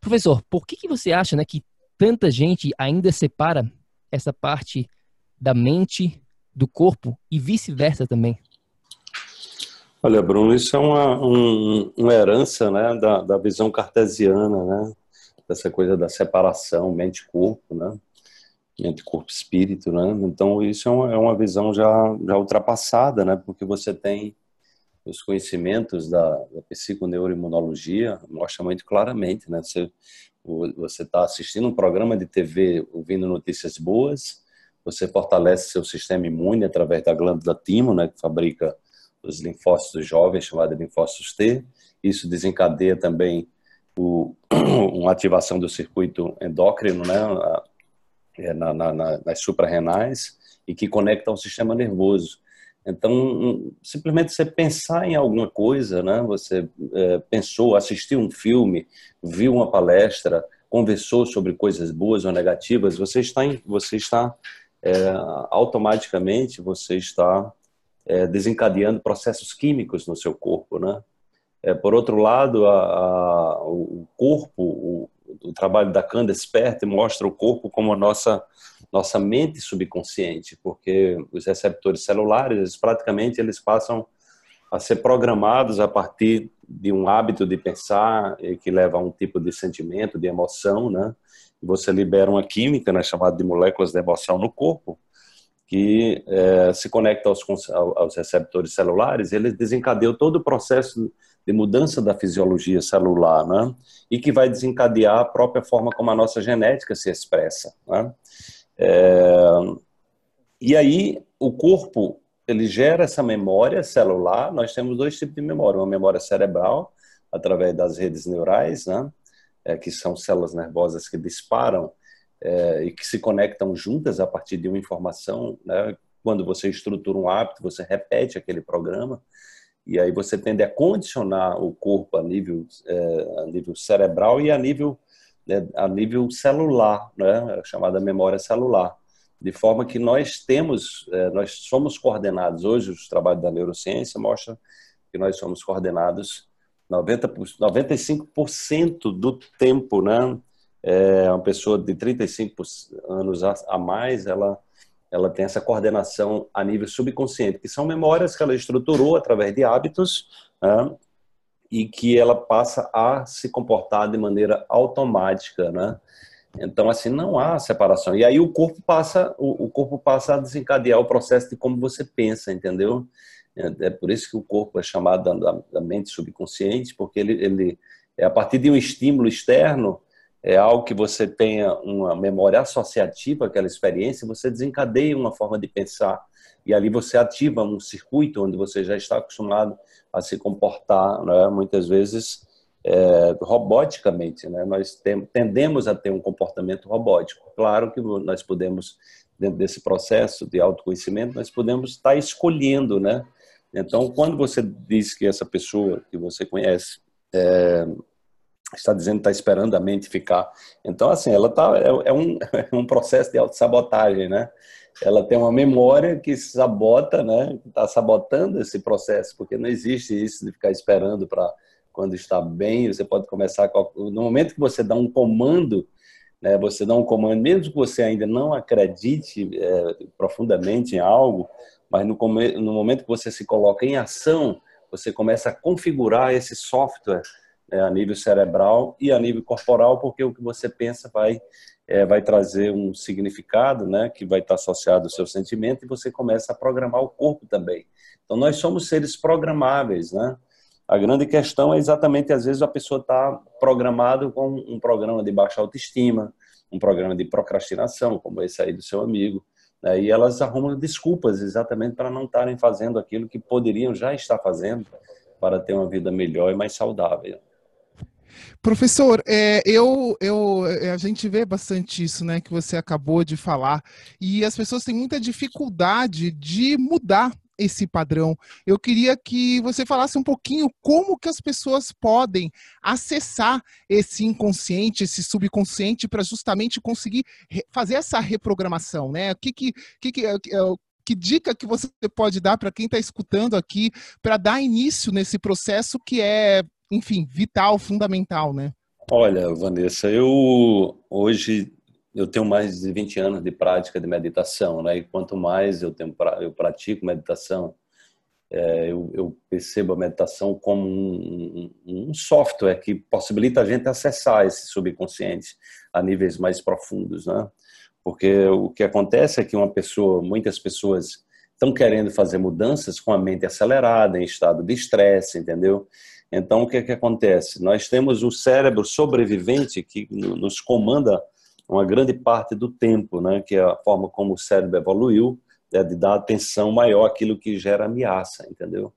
Professor, por que, que você acha, né, que tanta gente ainda separa essa parte da mente do corpo e vice-versa também? Olha, Bruno, isso é uma, um, uma herança né, da, da visão cartesiana, né? Dessa coisa da separação mente-corpo, né? Mente-corpo-espírito, né? Então, isso é uma, é uma visão já, já ultrapassada, né? Porque você tem os conhecimentos da, da psiconeuroimunologia, mostra muito claramente, né? Você você está assistindo um programa de TV, ouvindo notícias boas, você fortalece seu sistema imune através da glândula timo, né, que fabrica os linfócitos jovens, chamados linfócitos T. Isso desencadeia também o, uma ativação do circuito endócrino, né, é, na, na, na, nas suprarrenais e que conecta ao sistema nervoso. Então, simplesmente você pensar em alguma coisa, né? Você é, pensou, assistiu um filme, viu uma palestra, conversou sobre coisas boas ou negativas, você está, em, você está é, automaticamente você está é, desencadeando processos químicos no seu corpo, né? É, por outro lado, a, a, o corpo, o, o, trabalho da Candace Pert mostra o corpo como a nossa nossa mente subconsciente, porque os receptores celulares, eles, praticamente, eles passam a ser programados a partir de um hábito de pensar que leva a um tipo de sentimento, de emoção, né? Você libera uma química, né, chamada de moléculas de emoção no corpo, que é, se conecta aos, aos receptores celulares, ele desencadeia todo o processo de mudança da fisiologia celular, né? E que vai desencadear a própria forma como a nossa genética se expressa, né? É, e aí o corpo ele gera essa memória celular. Nós temos dois tipos de memória: uma memória cerebral através das redes neurais, né? é, que são células nervosas que disparam é, e que se conectam juntas a partir de uma informação. Né? Quando você estrutura um hábito, você repete aquele programa e aí você tende a condicionar o corpo a nível, é, a nível cerebral e a nível, né, a nível celular, né? chamada memória celular. De forma que nós temos, é, nós somos coordenados, hoje os trabalhos da neurociência mostram que nós somos coordenados 90, 95% do tempo, né? É, uma pessoa de 35 anos a mais, ela, ela tem essa coordenação a nível subconsciente, que são memórias que ela estruturou através de hábitos, né? e que ela passa a se comportar de maneira automática, né? Então, assim, não há separação. E aí o corpo passa, o, corpo passa a desencadear o processo de como você pensa, entendeu? É, é por isso que o corpo é chamado da, da mente subconsciente, porque ele, ele é a partir de um estímulo externo, é algo que você tenha uma memória associativa àquela experiência, você desencadeia uma forma de pensar e ali você ativa um circuito onde você já está acostumado a se comportar, né? muitas vezes é, roboticamente. Né? Nós tem, tendemos a ter um comportamento robótico. Claro que nós podemos, dentro desse processo de autoconhecimento, nós podemos estar escolhendo, né? Então, quando você diz que essa pessoa que você conhece é, está dizendo está esperando a mente ficar, então, assim, ela tá, é, é um, é um processo de autossabotagem, né? Ela tem uma memória que sabota, né? Está sabotando esse processo, porque não existe isso de ficar esperando para quando está bem. Você pode começar no momento que você dá um comando, né? Você dá um comando, mesmo que você ainda não acredite é, profundamente em algo, mas no, no momento que você se coloca em ação, você começa a configurar esse software né, a nível cerebral e a nível corporal, porque o que você pensa vai é, vai trazer um significado, né, que vai estar associado ao seu sentimento e você começa a programar o corpo também. Então nós somos seres programáveis, né? A grande questão é exatamente às vezes a pessoa está programado com um programa de baixa autoestima, um programa de procrastinação, como esse aí do seu amigo, né? E elas arrumam desculpas exatamente para não estarem fazendo aquilo que poderiam já estar fazendo para ter uma vida melhor e mais saudável. Professor, é, eu, eu, é, a gente vê bastante isso, né, que você acabou de falar, e as pessoas têm muita dificuldade de mudar esse padrão. Eu queria que você falasse um pouquinho como que as pessoas podem acessar esse inconsciente, esse subconsciente, para justamente conseguir fazer essa reprogramação, né? O que que, que, que, é, que dica que você pode dar para quem está escutando aqui para dar início nesse processo que é, enfim, vital, fundamental, né? Olha, Vanessa, eu hoje eu tenho mais de 20 anos de prática de meditação, né? E quanto mais eu tenho eu pratico meditação, é, eu, eu, percebo a meditação como um, um, um, software que possibilita a gente acessar esse subconsciente a níveis mais profundos, né? Porque o que acontece é que uma pessoa, muitas pessoas estão querendo fazer mudanças com a mente acelerada, em estado de estresse, entendeu? Então, o que, é que acontece? Nós temos o cérebro sobrevivente que nos comanda uma grande parte do tempo, né, que é a forma como o cérebro evoluiu, é de dar atenção maior àquilo que gera ameaça, entendeu?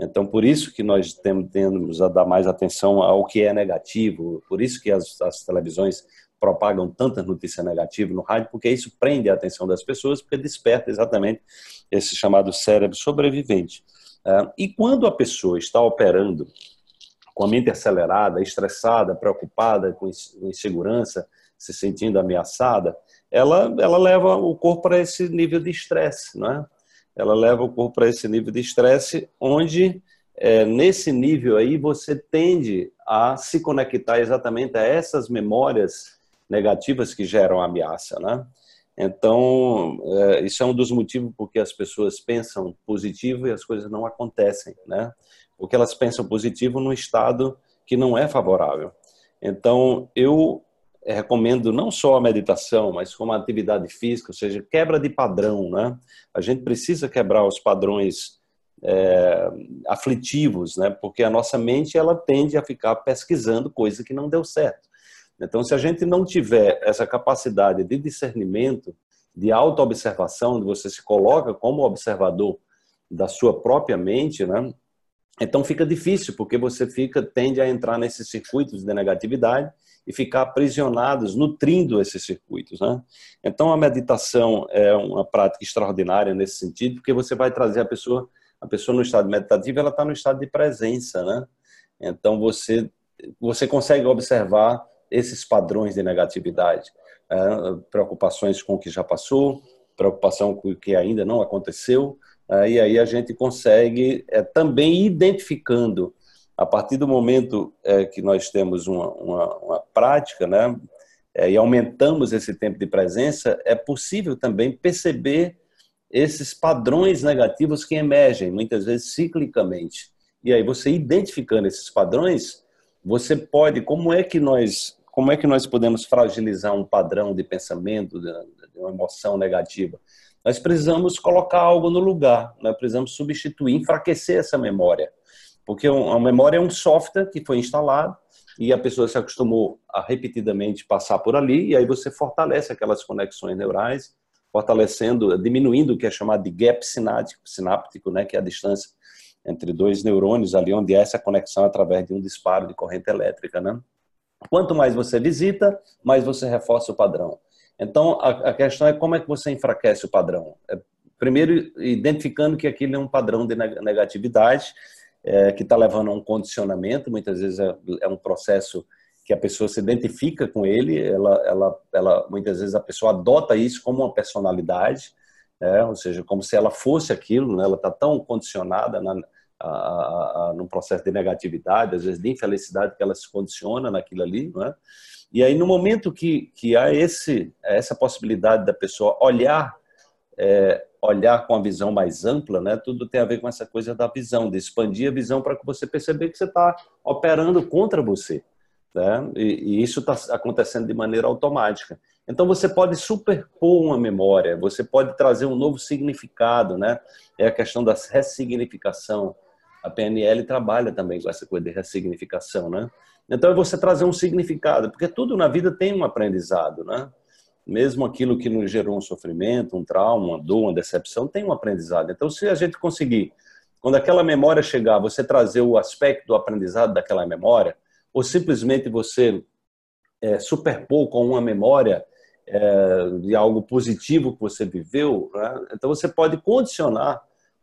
Então, por isso que nós temos a dar mais atenção ao que é negativo, por isso que as, as televisões propagam tantas notícias negativas no rádio, porque isso prende a atenção das pessoas, porque desperta exatamente esse chamado cérebro sobrevivente. É, e quando a pessoa está operando com a mente acelerada, estressada, preocupada, com insegurança, se sentindo ameaçada, ela, ela leva o corpo para esse nível de estresse, é? Ela leva o corpo para esse nível de estresse, onde é, nesse nível aí você tende a se conectar exatamente a essas memórias negativas que geram ameaça, né? Então, é, isso é um dos motivos porque as pessoas pensam positivo e as coisas não acontecem, né? Porque elas pensam positivo num estado que não é favorável. Então, eu recomendo não só a meditação, mas como a atividade física, ou seja, quebra de padrão, né? A gente precisa quebrar os padrões é, aflitivos, né? Porque a nossa mente ela tende a ficar pesquisando coisa que não deu certo. Então, se a gente não tiver essa capacidade de discernimento, de autoobservação, de você se coloca como observador da sua própria mente, né? Então fica difícil, porque você fica tende a entrar nesses circuitos de negatividade e ficar aprisionados, nutrindo esses circuitos. Né? Então a meditação é uma prática extraordinária nesse sentido, porque você vai trazer a pessoa, a pessoa no estado meditativo, ela está no estado de presença, né? Então você você consegue observar esses padrões de negatividade, é, preocupações com o que já passou, preocupação com o que ainda não aconteceu, é, e aí a gente consegue é, também identificando a partir do momento é, que nós temos uma, uma, uma prática, né, é, e aumentamos esse tempo de presença, é possível também perceber esses padrões negativos que emergem, muitas vezes ciclicamente. E aí você identificando esses padrões, você pode, como é que nós, como é que nós podemos fragilizar um padrão de pensamento, de, uma emoção negativa? Nós precisamos colocar algo no lugar, nós precisamos substituir, enfraquecer essa memória. Porque a memória é um software que foi instalado e a pessoa se acostumou a repetidamente passar por ali, e aí você fortalece aquelas conexões neurais, fortalecendo, diminuindo o que é chamado de gap sináptico, sináptico né, que é a distância entre dois neurônios ali, onde é essa conexão através de um disparo de corrente elétrica. Né? Quanto mais você visita, mais você reforça o padrão. Então, a, a questão é como é que você enfraquece o padrão. É, primeiro, identificando que aquilo é um padrão de negatividade, é, que está levando a um condicionamento, muitas vezes é, é, um processo que a pessoa se identifica com ele, ela, ela, ela, muitas vezes a pessoa adota isso como uma personalidade, é, ou seja, como se ela fosse aquilo, né? ela está tão condicionada na, a, a, a, num processo de negatividade, às vezes de infelicidade, que ela se condiciona naquilo ali, não é? E aí, no momento que, que há esse, essa possibilidade da pessoa olhar é, olhar com a visão mais ampla, né? Tudo tem a ver com essa coisa da visão, de expandir a visão para que você perceber que você está operando contra você, né? E, e isso está acontecendo de maneira automática. Então você pode superpor uma memória, você pode trazer um novo significado, né? É a questão da ressignificação. A PNL trabalha também com essa coisa de ressignificação, né? Então é você trazer um significado, porque tudo na vida tem um aprendizado, né? mesmo aquilo que nos gerou um sofrimento, um trauma, uma dor, uma decepção, tem um aprendizado. Então, se a gente conseguir, quando aquela memória chegar, você trazer o aspecto do aprendizado daquela memória, ou simplesmente você é, superpor com uma memória é, de algo positivo que você viveu, né? então você pode condicionar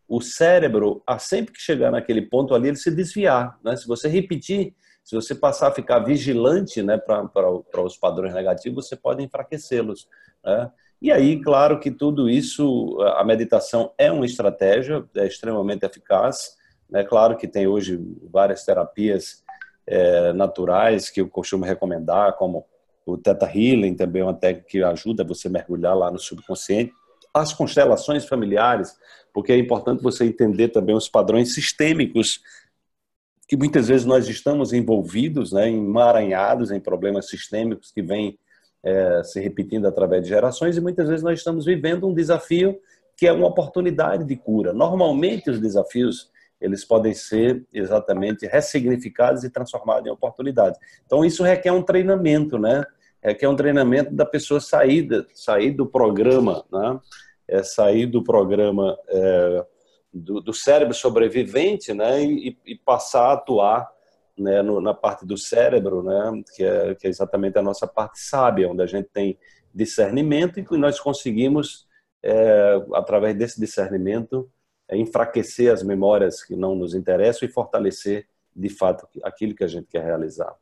o cérebro a sempre que chegar naquele ponto ali ele se desviar. Né? Se você repetir se você passar a ficar vigilante né, para os padrões negativos, você pode enfraquecê-los. Né? E aí, claro que tudo isso, a meditação é uma estratégia, é extremamente eficaz. É claro que tem hoje várias terapias é, naturais que eu costumo recomendar, como o Theta Healing, também é uma técnica que ajuda você a mergulhar lá no subconsciente. As constelações familiares, porque é importante você entender também os padrões sistêmicos que muitas vezes nós estamos envolvidos, né, emaranhados em problemas sistêmicos que vêm é, se repetindo através de gerações e muitas vezes nós estamos vivendo um desafio que é uma oportunidade de cura. Normalmente os desafios eles podem ser exatamente ressignificados e transformados em oportunidades. Então isso requer um treinamento, né? Requer um treinamento da pessoa sair, sair do programa, né? É sair do programa é, do, do cérebro sobrevivente, né, e, e passar a atuar né, no, na parte do cérebro, né, que é, que é exatamente a nossa parte sábia, onde a gente tem discernimento e que nós conseguimos, é, através desse discernimento, é, enfraquecer as memórias que não nos interessam e fortalecer, de fato, aquilo que a gente quer realizar.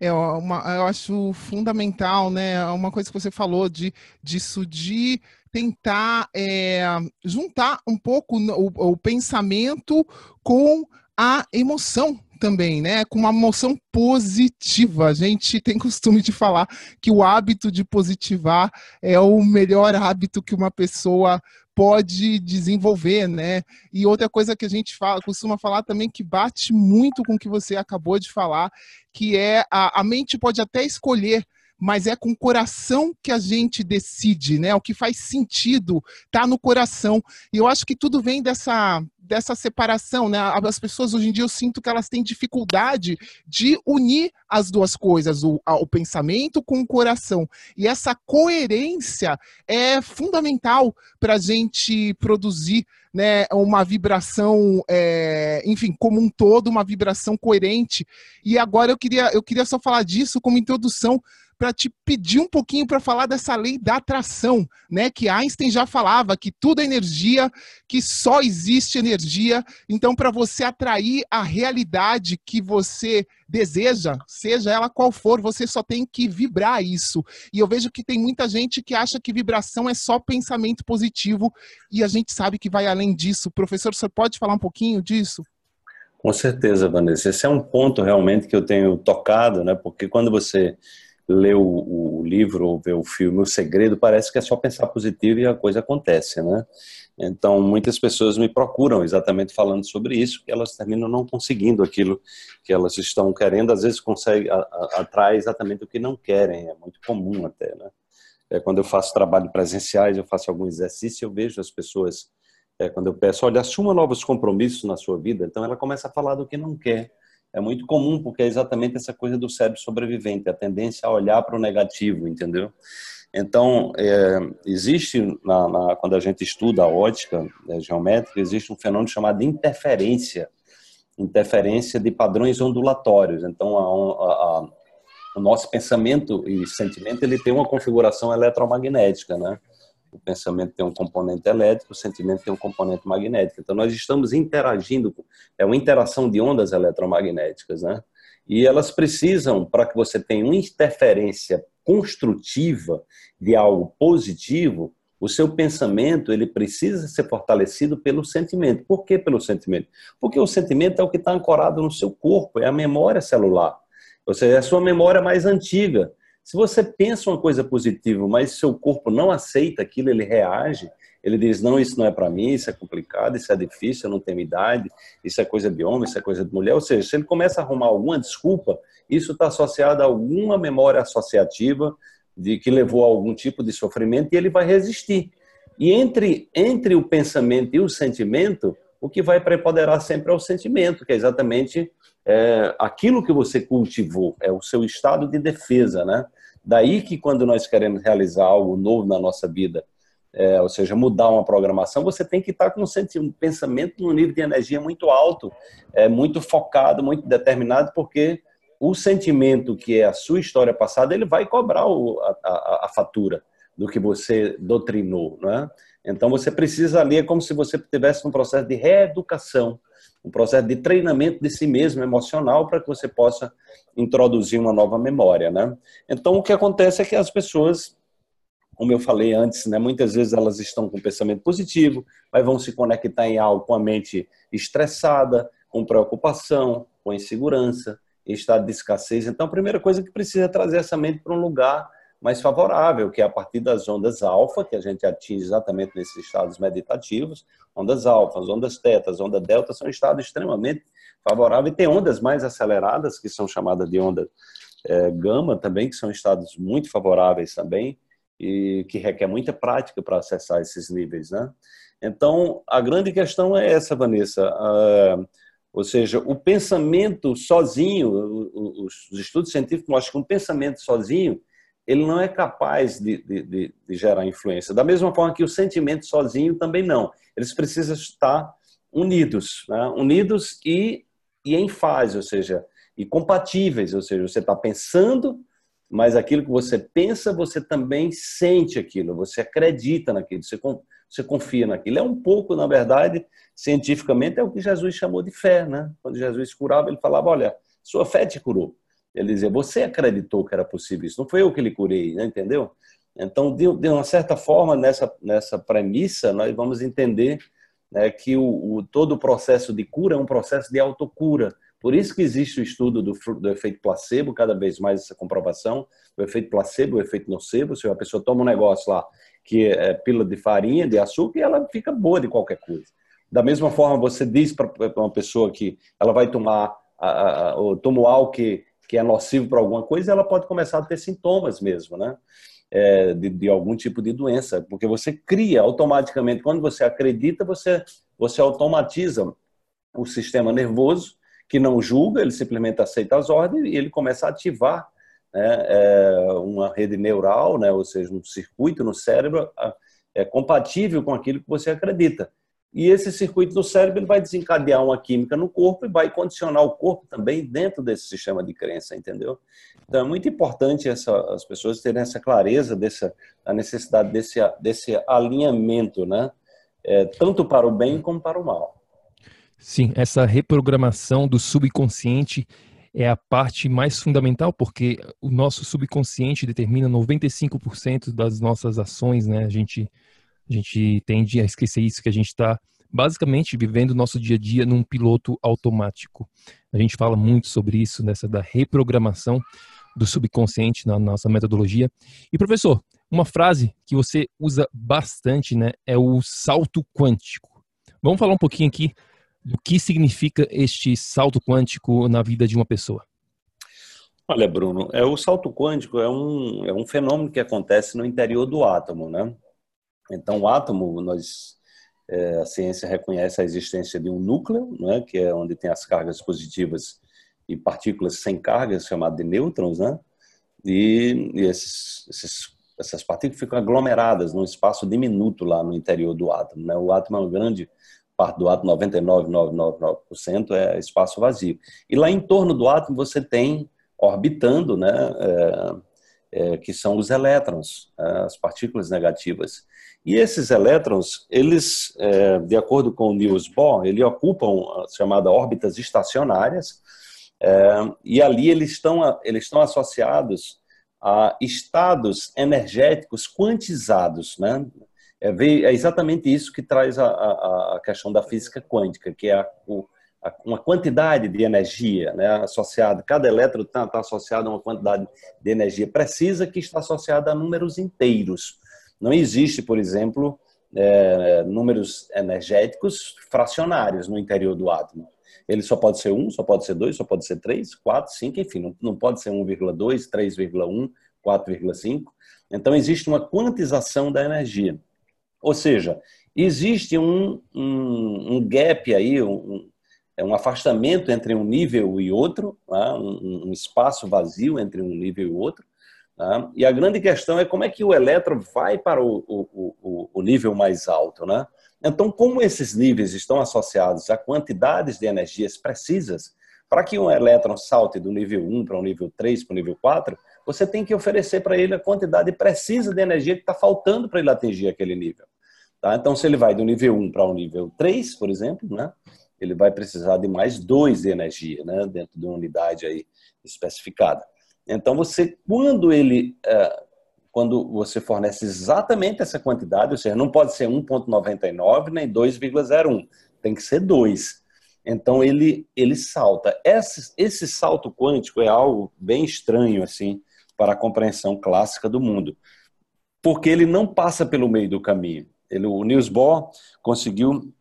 É uma, eu acho fundamental, né? Uma coisa que você falou de disso de tentar é, juntar um pouco o, o pensamento com a emoção também, né? Com uma emoção positiva. A gente tem costume de falar que o hábito de positivar é o melhor hábito que uma pessoa pode desenvolver, né? E outra coisa que a gente fala, costuma falar também que bate muito com o que você acabou de falar, que é a, a mente pode até escolher mas é com o coração que a gente decide, né? O que faz sentido tá no coração. E eu acho que tudo vem dessa dessa separação, né? As pessoas hoje em dia eu sinto que elas têm dificuldade de unir as duas coisas, o, o pensamento com o coração. E essa coerência é fundamental para a gente produzir né, uma vibração, é, enfim, como um todo, uma vibração coerente. E agora eu queria, eu queria só falar disso como introdução para te pedir um pouquinho para falar dessa lei da atração, né? Que Einstein já falava que tudo é energia, que só existe energia. Então, para você atrair a realidade que você deseja, seja ela qual for, você só tem que vibrar isso. E eu vejo que tem muita gente que acha que vibração é só pensamento positivo e a gente sabe que vai além disso. Professor, você pode falar um pouquinho disso? Com certeza, Vanessa. Esse é um ponto realmente que eu tenho tocado, né? Porque quando você lê o, o, livro ou vê o filme O Segredo, parece que é só pensar positivo e a coisa acontece, né? Então, muitas pessoas me procuram exatamente falando sobre isso, que elas terminam não conseguindo aquilo que elas estão querendo, às vezes conseguem atrair exatamente o que não querem, é muito comum até, né? É, quando eu faço trabalho presenciais, eu faço algum exercício, eu vejo as pessoas, é, quando eu peço, olha, assuma novos compromissos na sua vida, então ela começa a falar do que não quer, é muito comum, porque é exatamente essa coisa do cérebro sobrevivente, a tendência a olhar para o negativo, entendeu? Então, é, existe, na, na, quando a gente estuda a ótica né, geométrica, existe um fenômeno chamado interferência, interferência de padrões ondulatórios. Então, a, a, a, o nosso pensamento e sentimento ele tem uma configuração eletromagnética, né? o pensamento tem um componente elétrico, o sentimento tem um componente magnético. Então, nós estamos interagindo, é uma interação de ondas eletromagnéticas, né? E elas precisam, para que você tenha uma interferência construtiva de algo positivo, o seu pensamento ele precisa ser fortalecido pelo sentimento. Por que pelo sentimento? Porque o sentimento é o que está ancorado no seu corpo, é a memória celular. Ou seja, é a sua memória mais antiga. Se você pensa uma coisa positiva, mas seu corpo não aceita aquilo, ele reage, ele diz: não, isso não é para mim, isso é complicado, isso é difícil, eu não tenho idade, isso é coisa de homem, isso é coisa de mulher. Ou seja, se ele começa a arrumar alguma desculpa, isso está associado a alguma memória associativa de que levou a algum tipo de sofrimento e ele vai resistir. E entre, entre o pensamento e o sentimento, o que vai preponderar sempre é o sentimento, que é exatamente é, aquilo que você cultivou, é o seu estado de defesa, né? Daí que quando nós queremos realizar algo novo na nossa vida, é, ou seja, mudar uma programação, você tem que estar com um pensamento num nível de energia muito alto, é, muito focado, muito determinado, porque o sentimento que é a sua história passada, ele vai cobrar o, a, a, a, fatura do que você doutrinou, né? Então você precisa ali, é como se você estivesse num processo de reeducação, um processo de treinamento de si mesmo emocional para que você possa introduzir uma nova memória, né? Então o que acontece é que as pessoas, como eu falei antes, né, muitas vezes elas estão com pensamento positivo, mas vão se conectar em algo com a mente estressada, com preocupação, com insegurança, em estado de escassez. Então a primeira coisa que precisa é trazer essa mente para um lugar mais favorável, que é a partir das ondas alfa, que a gente atinge exatamente nesses estados meditativos, ondas alfas, ondas tetas, onda delta, são estados extremamente favoráveis, e tem ondas mais aceleradas, que são chamadas de onda é, gama também, que são estados muito favoráveis também, e que requer muita prática para acessar esses níveis, né? Então, a grande questão é essa, Vanessa, uh, ou seja, o pensamento sozinho, os estudos científicos mostram que um pensamento sozinho, ele não é capaz de, de, de, de, gerar influência. Da mesma forma que o sentimento sozinho também não. Eles precisam estar unidos, né? unidos e, e em fase, ou seja, e compatíveis, ou seja, você está pensando, mas aquilo que você pensa, você também sente aquilo, você acredita naquilo, você, você confia naquilo. É um pouco, na verdade, cientificamente, é o que Jesus chamou de fé. Né? Quando Jesus curava, ele falava, olha, sua fé te curou. Ele dizia, você acreditou que era possível isso, não foi eu que lhe curei, né? entendeu? Então, de, uma certa forma, nessa, nessa premissa, nós vamos entender né, que o, o, todo o processo de cura é um processo de autocura. Por isso que existe o estudo do, do efeito placebo, cada vez mais essa comprovação, o efeito placebo, o efeito nocebo, se a pessoa toma um negócio lá que é pílula de farinha, de açúcar, e ela fica boa de qualquer coisa. Da mesma forma, você diz para uma pessoa que ela vai tomar, a, a, toma algo que que é nocivo para alguma coisa, ela pode começar a ter sintomas mesmo, né? É, de, de, algum tipo de doença, porque você cria automaticamente, quando você acredita, você, você automatiza o sistema nervoso, que não julga, ele simplesmente aceita as ordens e ele começa a ativar né, é, uma rede neural, né, ou seja, um circuito no cérebro é compatível com aquilo que você acredita. E esse circuito no cérebro ele vai desencadear uma química no corpo e vai condicionar o corpo também dentro desse sistema de crença, entendeu? Então é muito importante essa, as pessoas terem essa clareza dessa a necessidade desse, desse alinhamento, né? É, tanto para o bem como para o mal. Sim, essa reprogramação do subconsciente é a parte mais fundamental, porque o nosso subconsciente determina 95% das nossas ações, né? A gente, a gente tende a esquecer isso, que a gente está basicamente vivendo o nosso dia a dia num piloto automático. A gente fala muito sobre isso, nessa da reprogramação do subconsciente na nossa metodologia. E professor, uma frase que você usa bastante, né, é o salto quântico. Vamos falar um pouquinho aqui do que significa este salto quântico na vida de uma pessoa? Olha, Bruno, é, o salto quântico é um, é um fenômeno que acontece no interior do átomo, né? Então, o átomo, nós, é, a ciência reconhece a existência de um núcleo, né, que é onde tem as cargas positivas e partículas sem cargas, chamado de nêutrons, né? E, e esses, esses, essas partículas ficam aglomeradas num espaço diminuto lá no interior do átomo, né? O átomo é um grande parte do átomo, 99,999% é espaço vazio. E lá em torno do átomo você tem orbitando, né, é, é, que são os elétrons, é, as partículas negativas. E esses elétrons, eles, é, de acordo com o Niels Bohr, eles ocupam as chamadas órbitas estacionárias, é, e ali eles estão, eles estão associados a estados energéticos quantizados, né? É, é exatamente isso que traz a, a, a questão da física quântica, que é a, o, uma quantidade de energia né, associada, cada elétron está tá associado a uma quantidade de energia precisa que está associada a números inteiros. Não existe, por exemplo, é, números energéticos fracionários no interior do átomo. Ele só pode ser 1, só pode ser 2, só pode ser 3, 4, 5, enfim, não, não pode ser 1,2, 3,1, 4,5. Então, existe uma quantização da energia. Ou seja, existe um, um, um gap aí, um, é um afastamento entre um nível e outro, tá? um, um, espaço vazio entre um nível e outro. Tá? E a grande questão é como é que o elétron vai para o, o, o, o nível mais alto. Né? Então, como esses níveis estão associados a quantidades de energias precisas, para que um elétron salte do nível 1 para o nível 3 para o nível 4, você tem que oferecer para ele a quantidade precisa de energia que está faltando para ele atingir aquele nível. Tá? Então, se ele vai do nível 1 para o nível 3, por exemplo, né, ele vai precisar de mais 2 de energia né, dentro de uma unidade aí especificada. Então, você, quando ele, é, quando você fornece exatamente essa quantidade, ou seja, não pode ser 1,99 nem 2,01, tem que ser 2. Então, ele, ele salta. Esse, esse salto quântico é algo bem estranho, assim, para a compreensão clássica do mundo, porque ele não passa pelo meio do caminho. Ele, o Niels Bohr conseguiu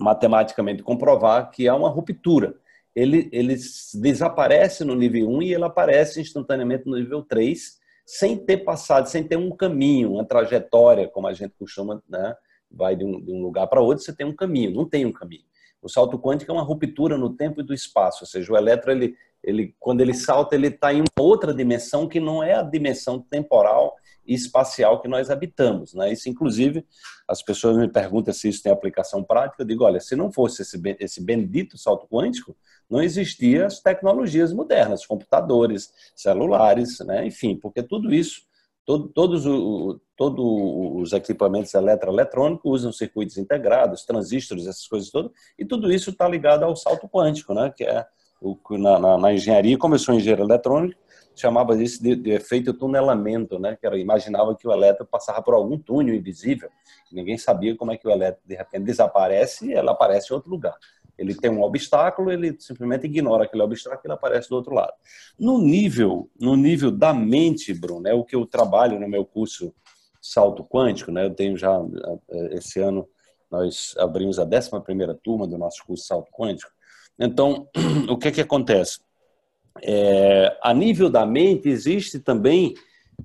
matematicamente comprovar que há uma ruptura. Ele, ele desaparece no nível 1 e ele aparece instantaneamente no nível 3, sem ter passado, sem ter um caminho, uma trajetória, como a gente costuma, né? vai de um, de um lugar para outro, você tem um caminho, não tem um caminho. O salto quântico é uma ruptura no tempo e do espaço, ou seja, o elétron, ele, ele, quando ele salta, ele está em uma outra dimensão que não é a dimensão temporal espacial que nós habitamos. Né? Isso, inclusive, as pessoas me perguntam se isso tem aplicação prática. Eu digo, olha, se não fosse esse, esse bendito salto quântico, não existiam as tecnologias modernas, computadores, celulares, né? enfim, porque tudo isso, todo, todos o, todo os equipamentos eletroeletrônicos usam circuitos integrados, transistores, essas coisas todas, e tudo isso está ligado ao salto quântico, né? que é na, na, na engenharia, como eu sou engenheiro eletrônico, chamava isso de, de, efeito tunelamento, né? Que era, imaginava que o elétron passava por algum túnel invisível. Ninguém sabia como é que o elétron de repente desaparece e ele aparece em outro lugar. Ele tem um obstáculo, ele simplesmente ignora aquele obstáculo e ele aparece do outro lado. No nível, no nível da mente, Bruno, é o que eu trabalho no meu curso Salto Quântico, né? Eu tenho já eh, esse ano nós abrimos a 11 primeira turma do nosso curso Salto Quântico. Então, o que é que acontece? É, a nível da mente, existe também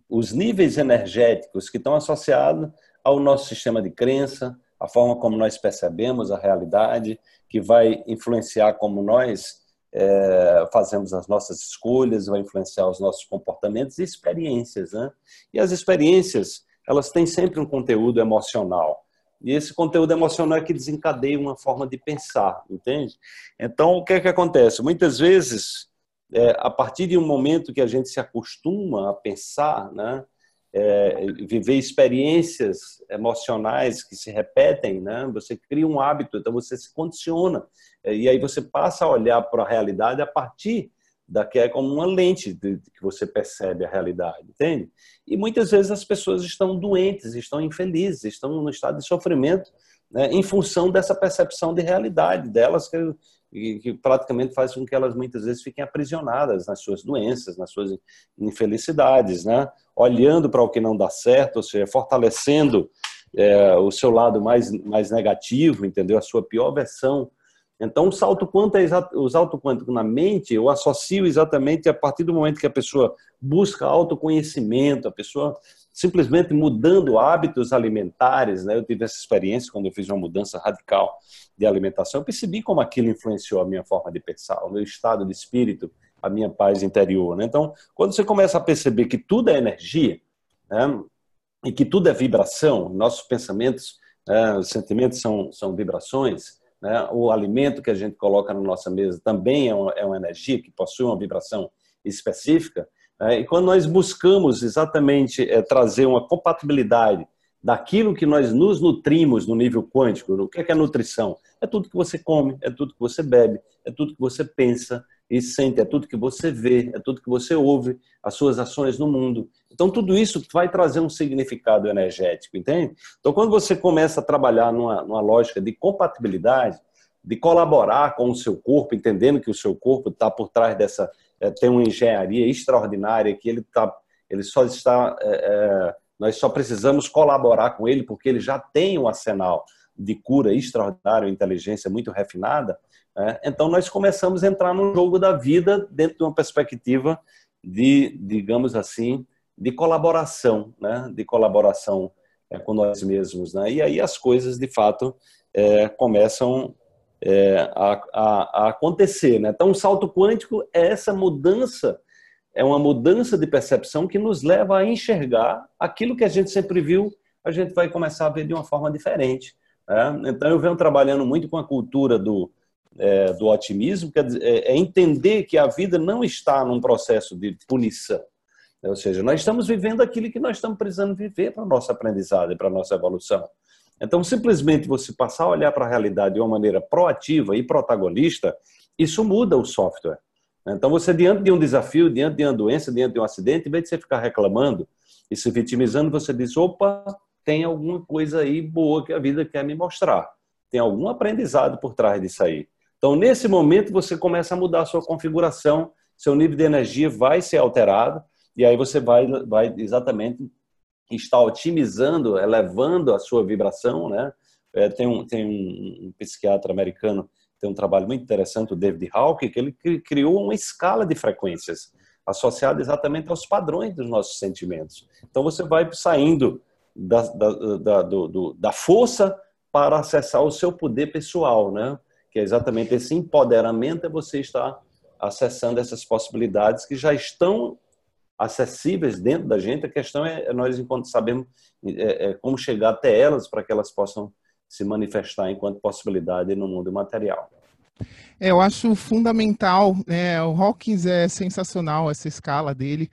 os níveis energéticos que estão associados ao nosso sistema de crença, a forma como nós percebemos a realidade, que vai influenciar como nós é, fazemos as nossas escolhas, vai influenciar os nossos comportamentos e experiências. Né? E as experiências, elas têm sempre um conteúdo emocional. E esse conteúdo emocional é que desencadeia uma forma de pensar, entende? Então, o que é que acontece? Muitas vezes, é, a partir de um momento que a gente se acostuma a pensar, né, é, viver experiências emocionais que se repetem, né, você cria um hábito, então você se condiciona. É, e aí você passa a olhar para a realidade a partir daqui é como uma lente de, de, que você percebe a realidade, entende? E muitas vezes as pessoas estão doentes, estão infelizes, estão no estado de sofrimento, né, em função dessa percepção de realidade delas que, que praticamente faz com que elas muitas vezes fiquem aprisionadas nas suas doenças, nas suas infelicidades, né? Olhando para o que não dá certo, ou seja, fortalecendo é, o seu lado mais mais negativo, entendeu? A sua pior versão então, o salto quântico, é o salto quântico na mente, eu associo exatamente a partir do momento que a pessoa busca autoconhecimento, a pessoa simplesmente mudando hábitos alimentares, né? Eu tive essa experiência quando eu fiz uma mudança radical de alimentação, eu percebi como aquilo influenciou a minha forma de pensar, o meu estado de espírito, a minha paz interior, né? Então, quando você começa a perceber que tudo é energia, né? E que tudo é vibração, nossos pensamentos, né? os sentimentos são, são vibrações, né? O alimento que a gente coloca na nossa mesa também é uma, é uma energia que possui uma vibração específica. Né? E quando nós buscamos exatamente é, trazer uma compatibilidade daquilo que nós nos nutrimos no nível quântico, o que é, que é nutrição? É tudo que você come, é tudo que você bebe, é tudo que você pensa, e sente, é tudo que você vê, é tudo que você ouve, as suas ações no mundo. Então, tudo isso vai trazer um significado energético, entende? Então, quando você começa a trabalhar numa, numa lógica de compatibilidade, de colaborar com o seu corpo, entendendo que o seu corpo está por trás dessa. É, tem uma engenharia extraordinária, que ele, tá, ele só está. É, é, nós só precisamos colaborar com ele, porque ele já tem um arsenal de cura extraordinário, inteligência muito refinada, é, então, nós começamos a entrar no jogo da vida dentro de uma perspectiva de, digamos assim, de colaboração, né? de colaboração é, com nós mesmos. Né? E aí as coisas, de fato, é, começam é, a, a, a, acontecer. Né? Então, o salto quântico é essa mudança, é uma mudança de percepção que nos leva a enxergar aquilo que a gente sempre viu, a gente vai começar a ver de uma forma diferente. Né? Então, eu venho trabalhando muito com a cultura do é, do otimismo, quer dizer, é, é, entender que a vida não está num processo de punição. Ou seja, nós estamos vivendo aquilo que nós estamos precisando viver para a nossa aprendizado e para a nossa evolução. Então, simplesmente você passar a olhar para a realidade de uma maneira proativa e protagonista, isso muda o software. Então, você, diante de um desafio, diante de uma doença, diante de um acidente, em vez de você ficar reclamando e se vitimizando, você diz: opa, tem alguma coisa aí boa que a vida quer me mostrar. Tem algum aprendizado por trás disso aí. Então, nesse momento, você começa a mudar a sua configuração, seu nível de energia vai ser alterado, e aí você vai, vai exatamente estar otimizando, elevando a sua vibração, né? É, tem um, tem um, um psiquiatra americano tem um trabalho muito interessante, o David Hawke, que ele criou uma escala de frequências associada exatamente aos padrões dos nossos sentimentos. Então você vai saindo da, da, da, do, da força para acessar o seu poder pessoal, né? Que é exatamente esse empoderamento, é você estar acessando essas possibilidades que já estão acessíveis dentro da gente. A questão é nós, enquanto sabemos é, é, como chegar até elas para que elas possam se manifestar enquanto possibilidade no mundo material. É, eu acho fundamental, né? O Hawkins é sensacional essa escala dele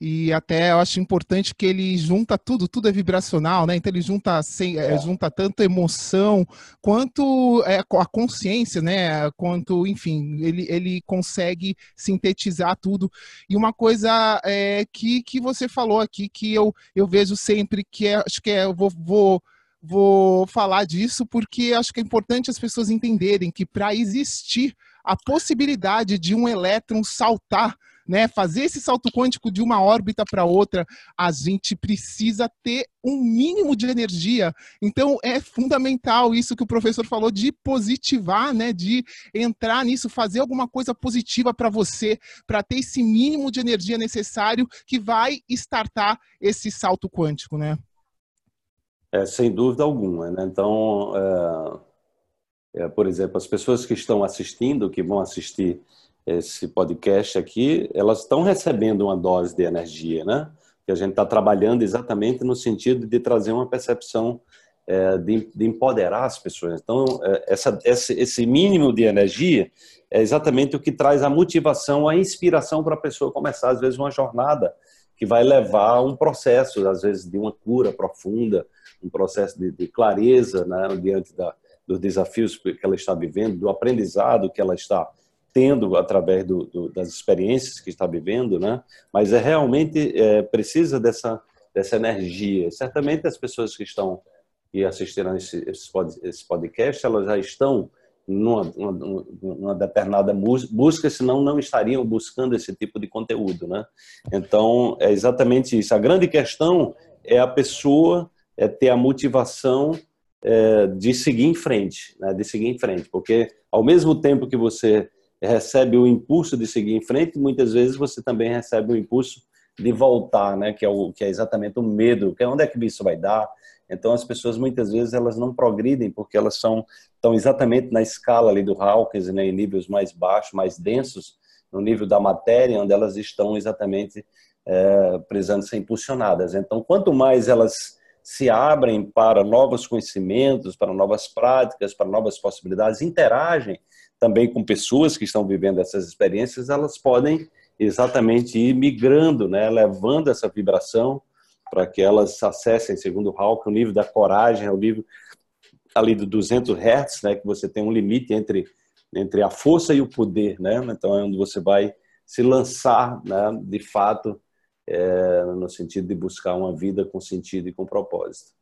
e até eu acho importante que ele junta tudo, tudo é vibracional, né? Então ele junta, sem, é. junta tanto emoção quanto é, a consciência, né? Quanto, enfim, ele, ele consegue sintetizar tudo. E uma coisa é, que, que você falou aqui que eu, eu vejo sempre que é, acho que é, eu vou, vou vou falar disso porque acho que é importante as pessoas entenderem que para existir a possibilidade de um elétron saltar né, fazer esse salto quântico de uma órbita para outra, a gente precisa ter um mínimo de energia. Então é fundamental isso que o professor falou de positivar, né, de entrar nisso, fazer alguma coisa positiva para você, para ter esse mínimo de energia necessário que vai startar esse salto quântico, né? É, sem dúvida alguma. Né? Então, é, é, por exemplo, as pessoas que estão assistindo, que vão assistir esse podcast aqui, elas estão recebendo uma dose de energia, né? Que a gente está trabalhando exatamente no sentido de trazer uma percepção é, de, de, empoderar as pessoas. Então, é, essa, esse, esse mínimo de energia é exatamente o que traz a motivação, a inspiração para a pessoa começar, às vezes, uma jornada que vai levar a um processo, às vezes, de uma cura profunda, um processo de, de clareza né, diante da, dos desafios que ela está vivendo, do aprendizado que ela está tendo através do, do, das experiências que está vivendo, né? Mas é realmente é, precisa dessa dessa energia. Certamente as pessoas que estão e assistiram esse, esse podcast, elas já estão numa, numa, numa, determinada busca, senão não estariam buscando esse tipo de conteúdo, né? Então é exatamente isso. A grande questão é a pessoa é ter a motivação é, de seguir em frente, né? De seguir em frente, porque ao mesmo tempo que você recebe o impulso de seguir em frente, muitas vezes você também recebe o impulso de voltar, né? Que é o que é exatamente o medo, que é onde é que isso vai dar. Então as pessoas muitas vezes elas não progridem porque elas são estão exatamente na escala ali do Hawkins, né, em níveis mais baixos, mais densos, no nível da matéria, onde elas estão exatamente é, precisando ser impulsionadas. Então, quanto mais elas se abrem para novos conhecimentos, para novas práticas, para novas possibilidades, interagem também com pessoas que estão vivendo essas experiências, elas podem exatamente ir migrando, né, levando essa vibração para que elas acessem, segundo Hawking, o nível da coragem, é o nível ali do 200 Hz, né, que você tem um limite entre entre a força e o poder, né? Então é onde você vai se lançar, né, de fato, é, no sentido de buscar uma vida com sentido e com propósito.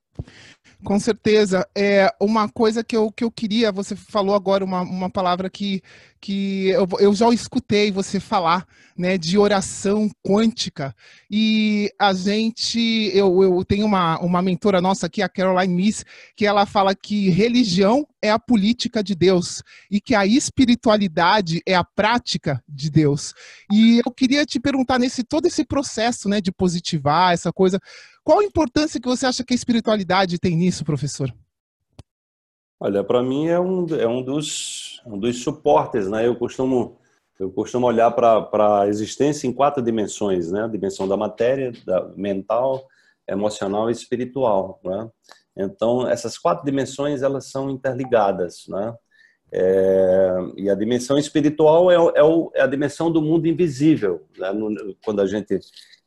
Com certeza. É uma coisa que eu, que eu queria, você falou agora uma, uma palavra que, que eu, eu já escutei você falar, né, de oração quântica. E a gente, eu, eu tenho uma, uma mentora nossa aqui, a Caroline Miss, que ela fala que religião é a política de Deus e que a espiritualidade é a prática de Deus. E eu queria te perguntar nesse todo esse processo, né, de positivar essa coisa, qual a importância que você acha que a espiritualidade tem nisso, professor? Olha, para mim é um, é um, dos, um dos suportes, né? Eu costumo, eu costumo olhar para a existência em quatro dimensões, né? A dimensão da matéria, da mental, emocional e espiritual, né? Então, essas quatro dimensões, elas são interligadas, né? É, e a dimensão espiritual é, é, é, a dimensão do mundo invisível. Né? quando a gente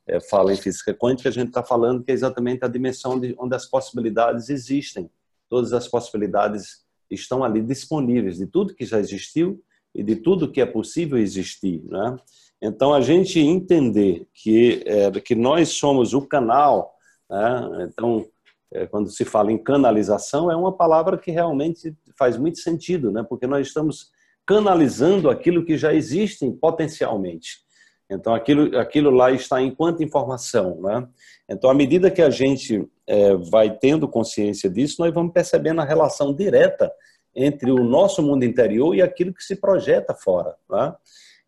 é, fala em física quântica, a gente está falando que é exatamente a dimensão de onde as possibilidades existem. Todas as possibilidades estão ali disponíveis, de tudo que já existiu e de tudo que é possível existir. Né? Então, a gente entender que, é, que nós somos o canal, né? então, é, quando se fala em canalização, é uma palavra que realmente faz muito sentido, né? porque nós estamos canalizando aquilo que já existe potencialmente. Então, aquilo, aquilo lá está enquanto informação. Né? Então, à medida que a gente é, vai tendo consciência disso, nós vamos percebendo a relação direta entre o nosso mundo interior e aquilo que se projeta fora. Né?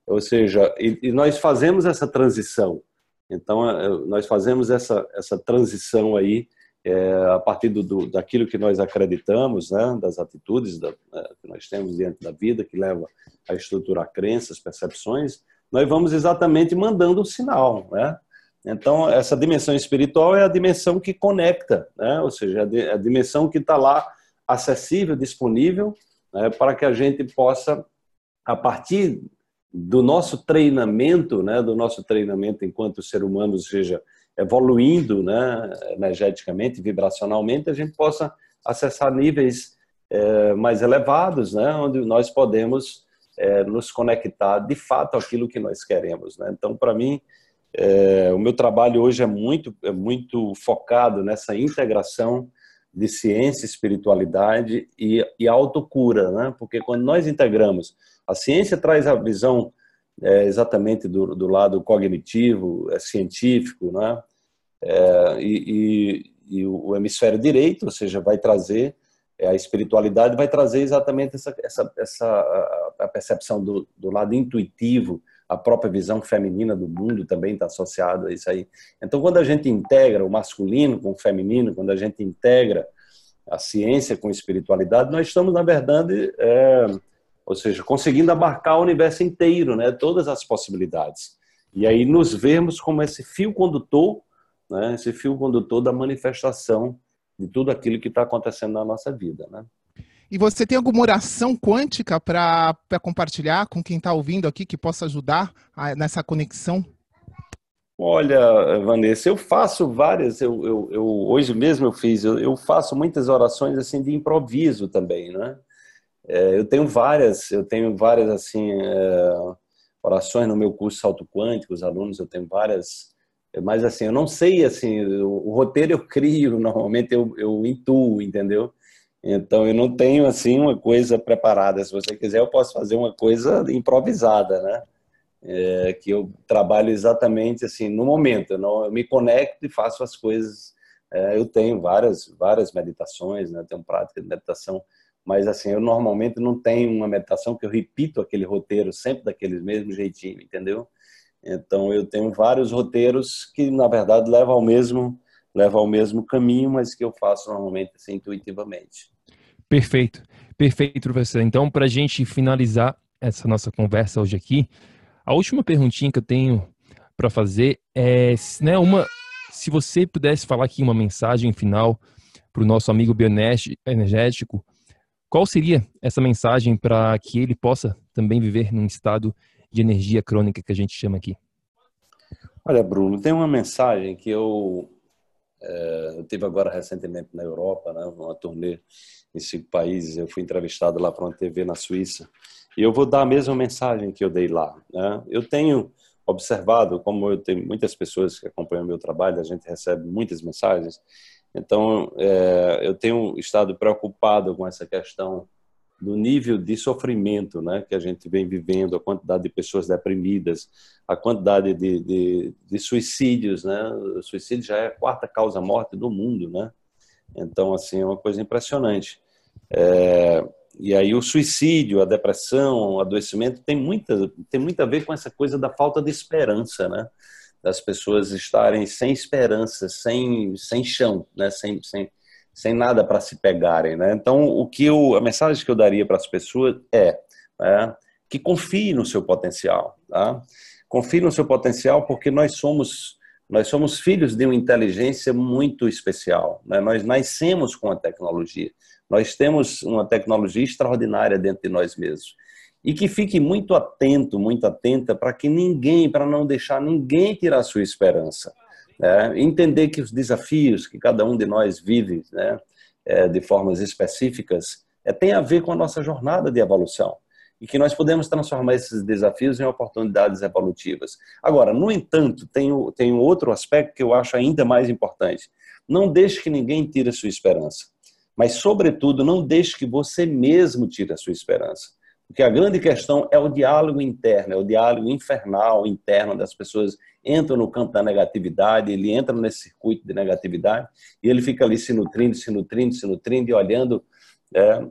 Ou seja, e, e nós fazemos essa transição. Então, é, nós fazemos essa, essa transição aí é, a partir do, daquilo que nós acreditamos, né, das atitudes da, é, que nós temos diante da vida, que leva a estruturar crenças, percepções, nós vamos exatamente mandando um sinal, né? Então, essa dimensão espiritual é a dimensão que conecta, né? ou seja, a dimensão que está lá acessível, disponível, né? para que a gente possa, a partir do nosso treinamento, né? do nosso treinamento enquanto ser humano, seja evoluindo né? energeticamente, vibracionalmente, a gente possa acessar níveis é, mais elevados, né? onde nós podemos é, nos conectar de fato àquilo que nós queremos. Né? Então, para mim, é, o meu trabalho hoje é muito, é muito focado nessa integração de ciência, espiritualidade e, e autocura, né? porque quando nós integramos, a ciência traz a visão é, exatamente do, do, lado cognitivo, é, científico, né? É, e, e, e o hemisfério direito, ou seja, vai trazer a espiritualidade vai trazer exatamente essa, essa, essa a percepção do, do lado intuitivo, a própria visão feminina do mundo também está associado a isso aí. Então, quando a gente integra o masculino com o feminino, quando a gente integra a ciência com a espiritualidade, nós estamos, na verdade, é, ou seja, conseguindo abarcar o universo inteiro, né, todas as possibilidades. E aí nos vemos como esse fio condutor, né, esse fio condutor da manifestação de tudo aquilo que está acontecendo na nossa vida. Né? E você tem alguma oração quântica para compartilhar com quem está ouvindo aqui que possa ajudar a, nessa conexão? Olha, Vanessa, eu faço várias. Eu, eu, eu hoje mesmo eu fiz. Eu, eu, faço muitas orações assim de improviso também, né? É, eu tenho várias. Eu tenho várias assim é, orações no meu curso Salto Quântico. Os alunos eu tenho várias. Mas assim, eu não sei assim. O, o roteiro eu crio. Normalmente eu, eu intuo, entendeu? Então eu não tenho assim uma coisa preparada. Se você quiser, eu posso fazer uma coisa improvisada, né? É, que eu trabalho exatamente assim no momento. Eu, não, eu me conecto e faço as coisas. É, eu tenho várias várias meditações, né? Tenho prática de meditação, mas assim eu normalmente não tenho uma meditação que eu repito aquele roteiro sempre daquele mesmo jeitinho, entendeu? Então eu tenho vários roteiros que na verdade levam ao mesmo leva ao mesmo caminho, mas que eu faço normalmente assim, intuitivamente. Perfeito, perfeito, professor. Então, para a gente finalizar essa nossa conversa hoje aqui, a última perguntinha que eu tenho para fazer é, né, uma, se você pudesse falar aqui uma mensagem final para o nosso amigo bioenergético, qual seria essa mensagem para que ele possa também viver num estado de energia crônica que a gente chama aqui? Olha, Bruno, tem uma mensagem que eu é, eu tive agora recentemente na Europa, né, uma turnê em cinco países. Eu fui entrevistado lá para uma TV na Suíça e eu vou dar a mesma mensagem que eu dei lá. Né? Eu tenho observado, como eu tenho muitas pessoas que acompanham meu trabalho, a gente recebe muitas mensagens. Então, é, eu tenho estado preocupado com essa questão do nível de sofrimento né, que a gente vem vivendo, a quantidade de pessoas deprimidas, a quantidade de, de, de suicídios. Né? O suicídio já é a quarta causa-morte do mundo. Né? Então, assim, é uma coisa impressionante. É, e aí o suicídio, a depressão, o adoecimento tem, muita, tem muito a ver com essa coisa da falta de esperança, né? Das pessoas estarem sem esperança, sem, sem chão, né? Sem, sem, sem nada para se pegarem, né? Então, o que eu, a mensagem que eu daria para as pessoas é né, que confie no seu potencial, tá? Confie no seu potencial porque nós somos nós somos filhos de uma inteligência muito especial, né? Nós nascemos com a tecnologia. Nós temos uma tecnologia extraordinária dentro de nós mesmos. E que fique muito atento, muito atenta para que ninguém, para não deixar ninguém tirar sua esperança. Né? Entender que os desafios que cada um de nós vive né, é, de formas específicas é, tem a ver com a nossa jornada de evolução e que nós podemos transformar esses desafios em oportunidades evolutivas. Agora, no entanto, tem, tem outro aspecto que eu acho ainda mais importante. Não deixe que ninguém tire a sua esperança, mas, sobretudo, não deixe que você mesmo tire a sua esperança. Porque a grande questão é o diálogo interno, é o diálogo infernal interno das pessoas entram no campo da negatividade, ele entra nesse circuito de negatividade e ele fica ali se nutrindo, se nutrindo, se nutrindo e olhando é,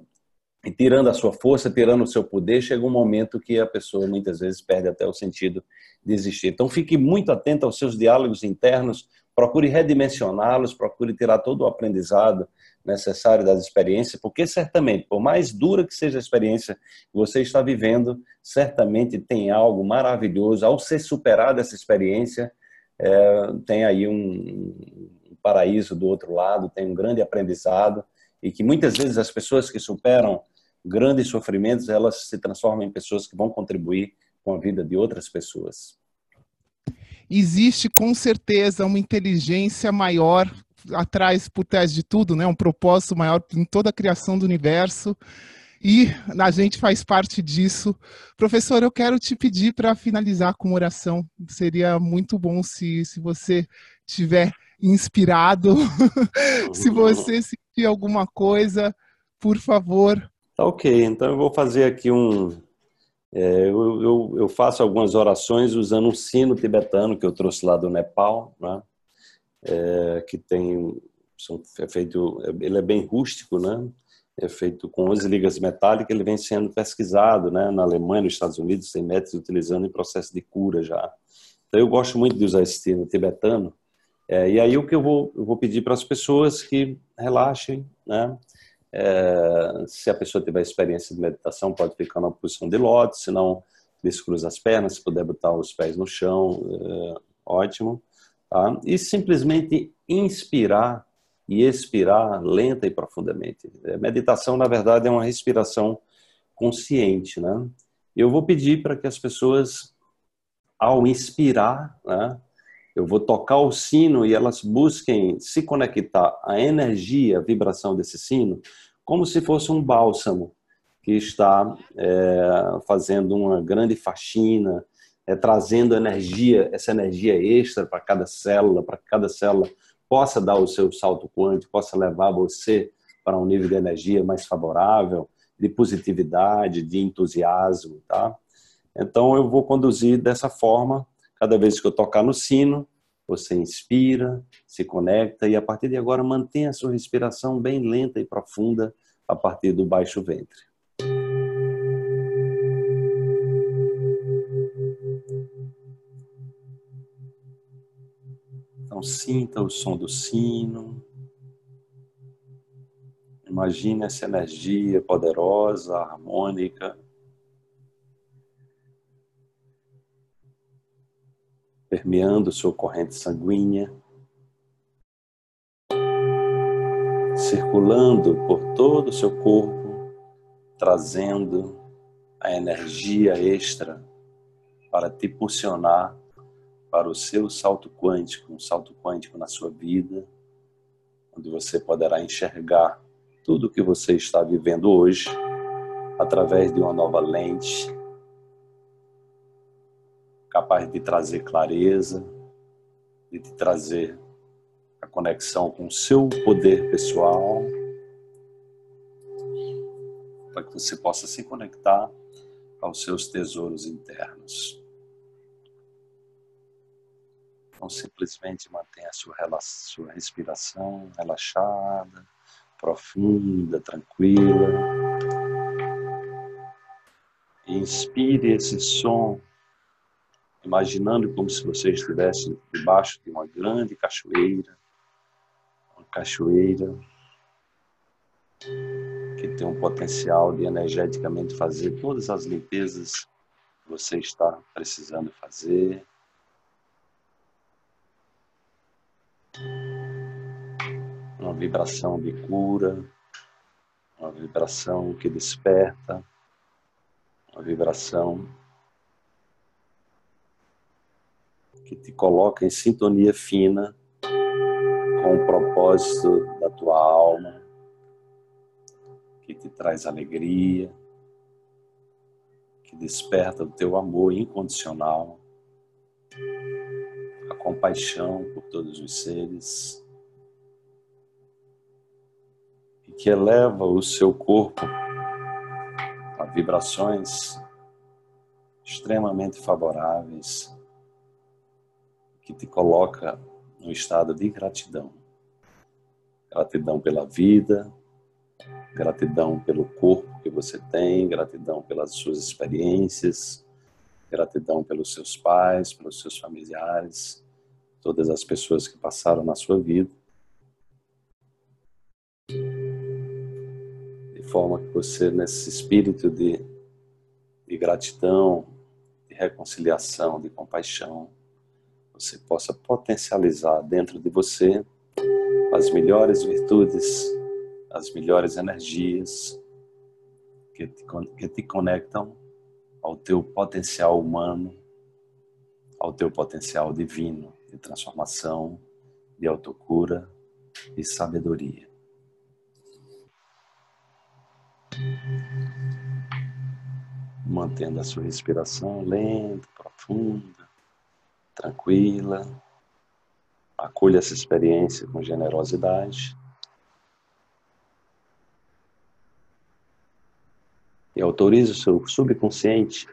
e tirando a sua força, tirando o seu poder, chega um momento que a pessoa muitas vezes perde até o sentido de existir. Então fique muito atento aos seus diálogos internos, procure redimensioná-los, procure tirar todo o aprendizado necessário das experiências, porque certamente, por mais dura que seja a experiência que você está vivendo, certamente tem algo maravilhoso. Ao ser superada essa experiência, é, tem aí um, um paraíso do outro lado, tem um grande aprendizado, e que muitas vezes as pessoas que superam grandes sofrimentos, elas se transformam em pessoas que vão contribuir com a vida de outras pessoas. Existe com certeza uma inteligência maior atrás por trás de tudo, né? Um propósito maior em toda a criação do universo. E a gente faz parte disso. Professor, eu quero te pedir para finalizar com uma oração. Seria muito bom se, se você tiver inspirado, se você sentir alguma coisa, por favor. Tá ok, então eu vou fazer aqui um. É, eu, eu, eu, faço algumas orações usando um sino tibetano que eu trouxe lá do Nepal, né? É, que tem são, é feito, ele é bem rústico, né? é feito com 11 ligas metálicas, ele vem sendo pesquisado né, na Alemanha, nos Estados Unidos, tem métodos utilizando em processo de cura já. Então eu gosto muito de usar esse estilo tibetano. É, e aí o que eu vou, eu vou pedir para as pessoas que relaxem, né? É, se a pessoa tiver experiência de meditação, pode ficar na posição de lótus, se não, descruza as pernas, se puder botar os pés no chão, é, ótimo. Tá? E simplesmente inspirar e expirar lenta e profundamente. É, meditação, na verdade, é uma respiração consciente. Né? Eu vou pedir para que as pessoas, ao inspirar, né, eu vou tocar o sino e elas busquem se conectar à energia, à vibração desse sino, como se fosse um bálsamo que está é, fazendo uma grande faxina, é, trazendo energia, essa energia extra para cada célula, para que cada célula possa dar o seu salto quântico, possa levar você para um nível de energia mais favorável, de positividade, de entusiasmo, tá? Então eu vou conduzir dessa forma, cada vez que eu tocar no sino, você inspira, se conecta e a partir de agora mantenha a sua respiração bem lenta e profunda a partir do baixo ventre. Então sinta o som do sino. Imagine essa energia poderosa, harmônica. Permeando sua corrente sanguínea. Circulando por todo o seu corpo, trazendo a energia extra para te impulsionar para o seu salto quântico, um salto quântico na sua vida, onde você poderá enxergar tudo o que você está vivendo hoje através de uma nova lente, capaz de trazer clareza, de te trazer a conexão com o seu poder pessoal, para que você possa se conectar aos seus tesouros internos. Então, simplesmente mantenha sua, sua respiração relaxada, profunda, tranquila. inspire esse som, imaginando como se você estivesse debaixo de uma grande cachoeira, uma cachoeira que tem um potencial de energeticamente fazer todas as limpezas que você está precisando fazer. Uma vibração de cura, uma vibração que desperta, uma vibração que te coloca em sintonia fina com o propósito da tua alma, que te traz alegria, que desperta o teu amor incondicional, compaixão por todos os seres que eleva o seu corpo a vibrações extremamente favoráveis, que te coloca no estado de gratidão. Gratidão pela vida, gratidão pelo corpo que você tem, gratidão pelas suas experiências, gratidão pelos seus pais, pelos seus familiares, todas as pessoas que passaram na sua vida forma que você, nesse espírito de, de gratidão, de reconciliação, de compaixão, você possa potencializar dentro de você as melhores virtudes, as melhores energias que te, que te conectam ao teu potencial humano, ao teu potencial divino de transformação, de autocura e sabedoria. Mantendo a sua respiração lenta, profunda, tranquila. Acolha essa experiência com generosidade. E autorize o seu subconsciente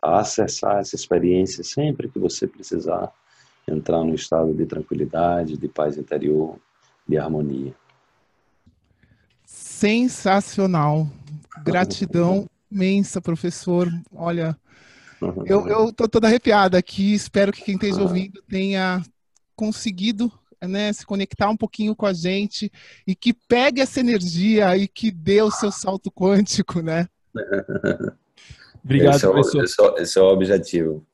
a acessar essa experiência sempre que você precisar entrar no estado de tranquilidade, de paz interior, de harmonia. sensacional. Gratidão imensa, professor. Olha, eu, eu tô toda arrepiada aqui. Espero que quem esteja ouvindo tenha conseguido né, se conectar um pouquinho com a gente e que pegue essa energia e que dê o seu salto quântico, né? Obrigado, esse é, professor. Esse é, esse é o objetivo.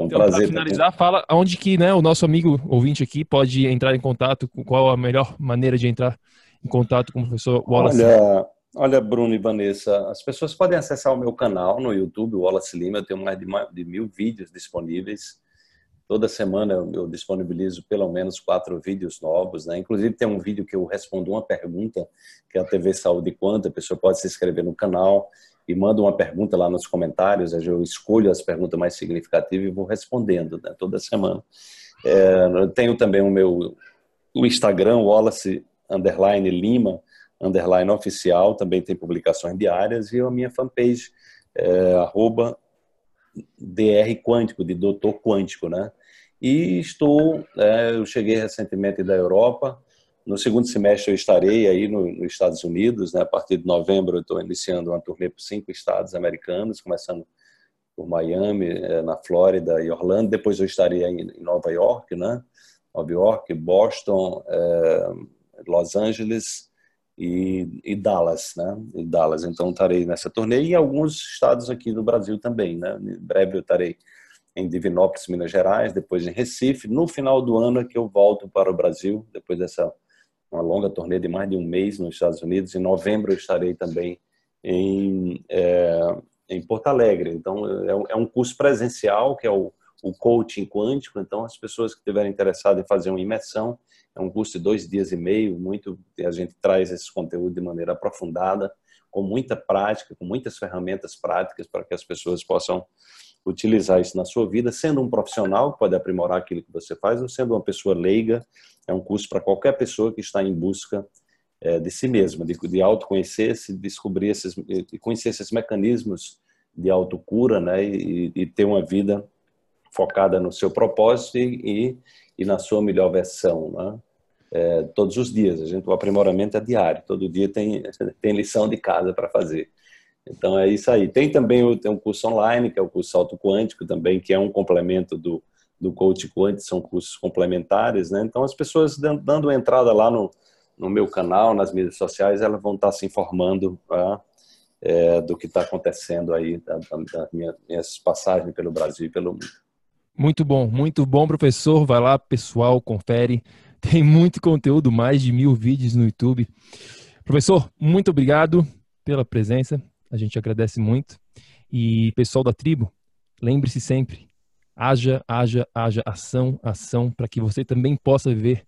É um então, prazer. Para finalizar, fala onde que né, o nosso amigo ouvinte aqui pode entrar em contato, qual a melhor maneira de entrar em contato com o professor Wallace. Olha, olha, Bruno e Vanessa, as pessoas podem acessar o meu canal no YouTube, Wallace Lima, eu tenho mais de, de mil vídeos disponíveis. Toda semana eu disponibilizo pelo menos quatro vídeos novos, né? Inclusive tem um vídeo que eu respondo uma pergunta que é a TV Saúde Quanto, a pessoa pode se inscrever no canal e manda uma pergunta lá nos comentários, eu escolho as perguntas mais significativas e vou respondendo né, toda semana. É, eu tenho também o meu o Instagram, Wallace underline Lima underline oficial, também tem publicações diárias e a minha fanpage é, arroba DR Quântico, de Doutor Quântico, né? E estou, é, eu cheguei recentemente da Europa, no segundo semestre eu estarei aí no, nos Estados Unidos, né? A partir de novembro eu estou iniciando uma turnê por cinco estados americanos, começando por Miami, é, na Flórida e Orlando. Depois eu estarei em, em Nova York, né? Nova York, Boston, é, Los Angeles e, e, Dallas, né? E Dallas. Então estarei nessa turnê e alguns estados aqui do Brasil também, né? Em breve eu estarei em Divinópolis, Minas Gerais, depois em Recife. No final do ano é que eu volto para o Brasil, depois dessa uma longa turnê de mais de um mês nos Estados Unidos. Em novembro eu estarei também em, é, em Porto Alegre. Então, é, é, um curso presencial, que é o, o coaching quântico. Então, as pessoas que estiverem interessadas em fazer uma imersão, é um curso de dois dias e meio, muito, a gente traz esse conteúdo de maneira aprofundada, com muita prática, com muitas ferramentas práticas para que as pessoas possam utilizar isso na sua vida, sendo um profissional que pode aprimorar aquilo que você faz, ou sendo uma pessoa leiga é um curso para qualquer pessoa que está em busca é, de si mesma, de, de autoconhecer-se, descobrir esses, conhecer esses mecanismos de autocura, né, e, e, ter uma vida focada no seu propósito e, e, e na sua melhor versão, né? É, todos os dias. A gente, o aprimoramento é diário, todo dia tem, tem lição de casa para fazer. Então é isso aí. Tem também tem um curso online, que é o curso Salto Quântico também, que é um complemento do, do Coach Quant, são cursos complementares, né? Então as pessoas dando entrada lá no, no meu canal, nas mídias sociais, elas vão estar se informando tá? é, do que está acontecendo aí, das da minha, minhas passagens pelo Brasil e pelo mundo. Muito bom, muito bom, professor. Vai lá, pessoal, confere. Tem muito conteúdo, mais de mil vídeos no YouTube. Professor, muito obrigado pela presença. A gente agradece muito. E pessoal da tribo, lembre-se sempre, haja, haja, haja ação, ação, para que você também possa viver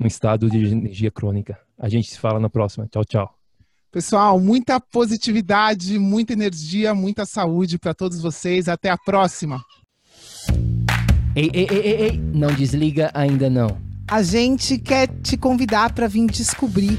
um estado de energia crônica. A gente se fala na próxima. Tchau, tchau. Pessoal, muita positividade, muita energia, muita saúde para todos vocês. Até a próxima. Ei, ei, ei, ei, ei, não desliga ainda não. A gente quer te convidar para vir descobrir